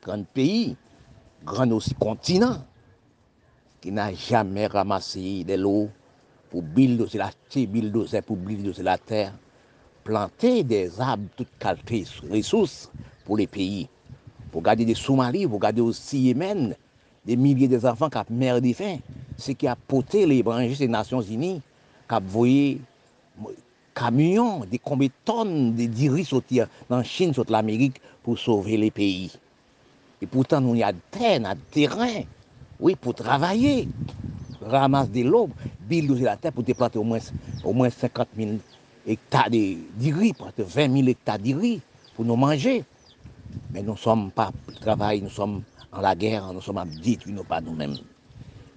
grand pays, grand aussi continent, qui n'a jamais ramassé de l'eau pour bulldozer la bulldozer pour bulldozer la terre, planter des arbres, toutes qualités, ressources pour les pays. Pour garder des Somalis, pour garder aussi Yémen, des milliers d'enfants qui ont meurent de faim. Ce qui a porté les branches des Nations Unies, qui a voyé camions, des combien de tonnes de riz sortir dans la Chine, sur l'Amérique, pour sauver les pays. Et pourtant, nous y a terre, terrain, oui, pour travailler. Ramasse de l'eau, bulldozer la terre pour déplanter au moins, au moins 50 000 hectares de, riz, presque 20 000 hectares de riz pour nous manger. Mais nous ne sommes pas travail, nous sommes en la guerre, nous sommes à détruire nous pas nous-mêmes.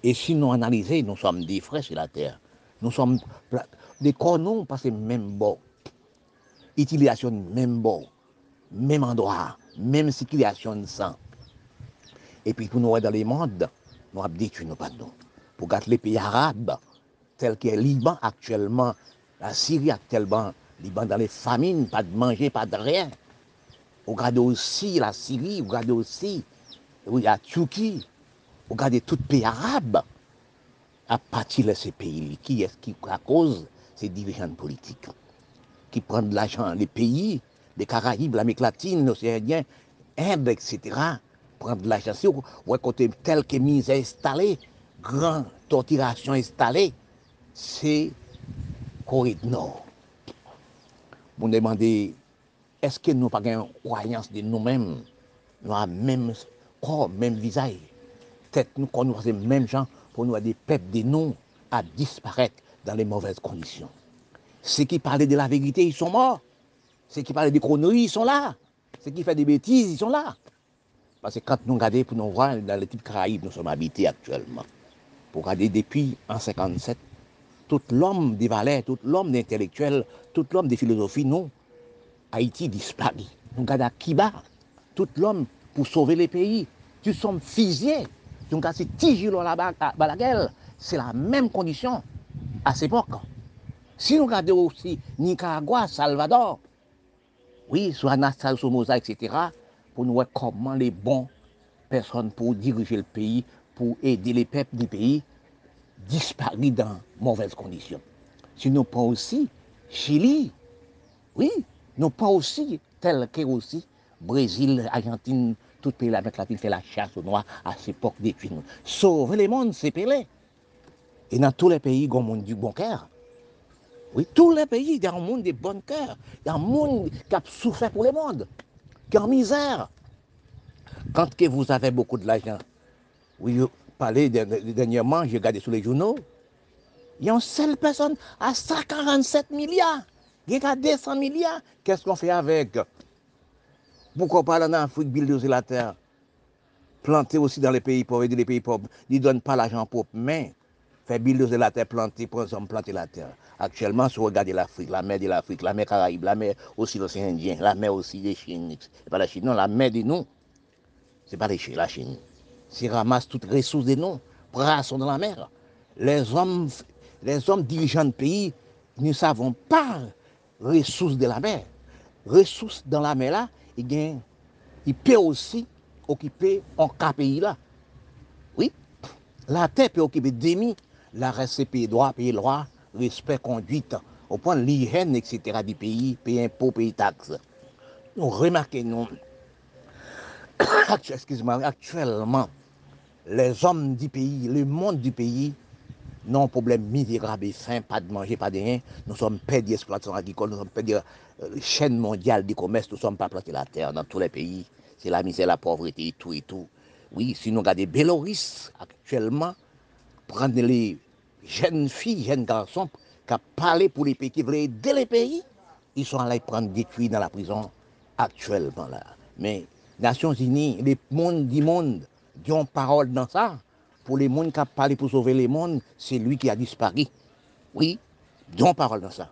Et si nous analysons, nous sommes des frères sur la terre. Nous sommes des cornons parce que même bon. Utilisation même bon. Même endroit. Même circulation de sang. Et puis pour nous dans les mondes, nous avons détruit nos pas nous. Pour garder les pays arabes, tels que Liban actuellement, la Syrie actuellement, Liban dans les famines, pas de manger, pas de rien. Regardez aussi la Syrie, regardez aussi la Turquie, regardez tout pays arabe. À partir de ces pays, qui est-ce qui à cause ces dirigeants politiques qui prennent de l'argent, les pays, les Caraïbes, l'Amérique latine, l'Océan Inde, etc., prennent de l'argent. Si vous côté tel que mise installée, grand torturation installée, c'est Corée du Nord. Vous demandez est-ce que nous n'avons pas une croyance de nous-mêmes? Nous avons même corps, même visage. Peut-être nous connaissons les mêmes gens pour nous des peuples de nous à disparaître dans les mauvaises conditions. Ceux qui parlaient de la vérité, ils sont morts. Ceux qui parlaient des conneries, ils sont là. Ceux qui font des bêtises, ils sont là. Parce que quand nous regardons pour nous voir dans les types Caraïbes, nous sommes habités actuellement. Pour regarder depuis en 57, tout l'homme des valeurs, tout l'homme d'intellectuels, tout l'homme des philosophies, nous, Haïti disparaît. Nous regardons à Kiba, tout l'homme pour sauver les pays. Nous sommes fusillés. Nous regardons Tigilo guerre. C'est la même condition à cette époque. Si nous regardons aussi Nicaragua, Salvador, oui, soit Anastasio Somoza, etc., pour nous voir comment les bons personnes pour diriger le pays, pour aider les peuples du pays, disparaissent dans mauvaises conditions. Si nous prenons aussi Chili, oui, nous pas aussi, tel que aussi, Brésil, Argentine, tout pays l'Amérique latine fait la chasse aux noirs à cette époque détruire nous. Sauver le monde, c'est Pelé. Et dans tous les pays, il y a un monde du bon cœur. Oui, tous les pays, il y a un monde de bon cœur. Il y a un monde qui a souffert pour le monde, qui en misère. Quand que vous avez beaucoup de l'argent, oui, je parlais dernièrement, j'ai regardé sur les journaux, il y a une seule personne à 147 milliards. Il y a 200 milliards. Qu'est-ce qu'on fait avec? Pourquoi pas en Afrique, bulldozer la terre? Planter aussi dans les pays pauvres, aider les pays pauvres. Ils ne donnent pas l'argent propre, mais fait bulldozer la terre, planter, prendre planter la terre. Actuellement, si vous regardez l'Afrique, la mer de l'Afrique, la mer Caraïbe, la mer aussi l'océan Indien, la mer aussi des Chine. c'est pas la Chine, non, la mer de nous, c'est pas les Chines, la Chine. C'est ramasse toutes ressources de nous, bras sont dans la mer. Les hommes, les hommes dirigeants de pays, ne savons pas ressources de la mer. Ressources dans la mer là, eh il, il peut aussi occuper un cas pays là. Oui, la terre peut occuper demi la pays droit, pays droit, respect, conduite, au point de l'hygiène, etc. du pays, pays impôts, pays taxes. Nous *coughs* remarquons, excuse-moi, actuellement, les hommes du pays, le monde du pays, non problème misérable et faim, pas de manger, pas de rien. Nous sommes perdus d'exploitation agricole, nous sommes perdus de euh, chaîne mondiale du commerce, nous sommes pas plantés la terre dans tous les pays. C'est la misère, la pauvreté et tout et tout. Oui, si nous regardons Bélorusse actuellement, prendre les jeunes filles, jeunes garçons qui parlé pour les pays qui veulent aider les pays, ils sont allés prendre des cuits dans la prison actuellement là. Mais Nations Unies, les mondes du monde, ont parole dans ça pour les mondes qui a parlé pour sauver les mondes, c'est lui qui a disparu. Oui, dont parole dans ça.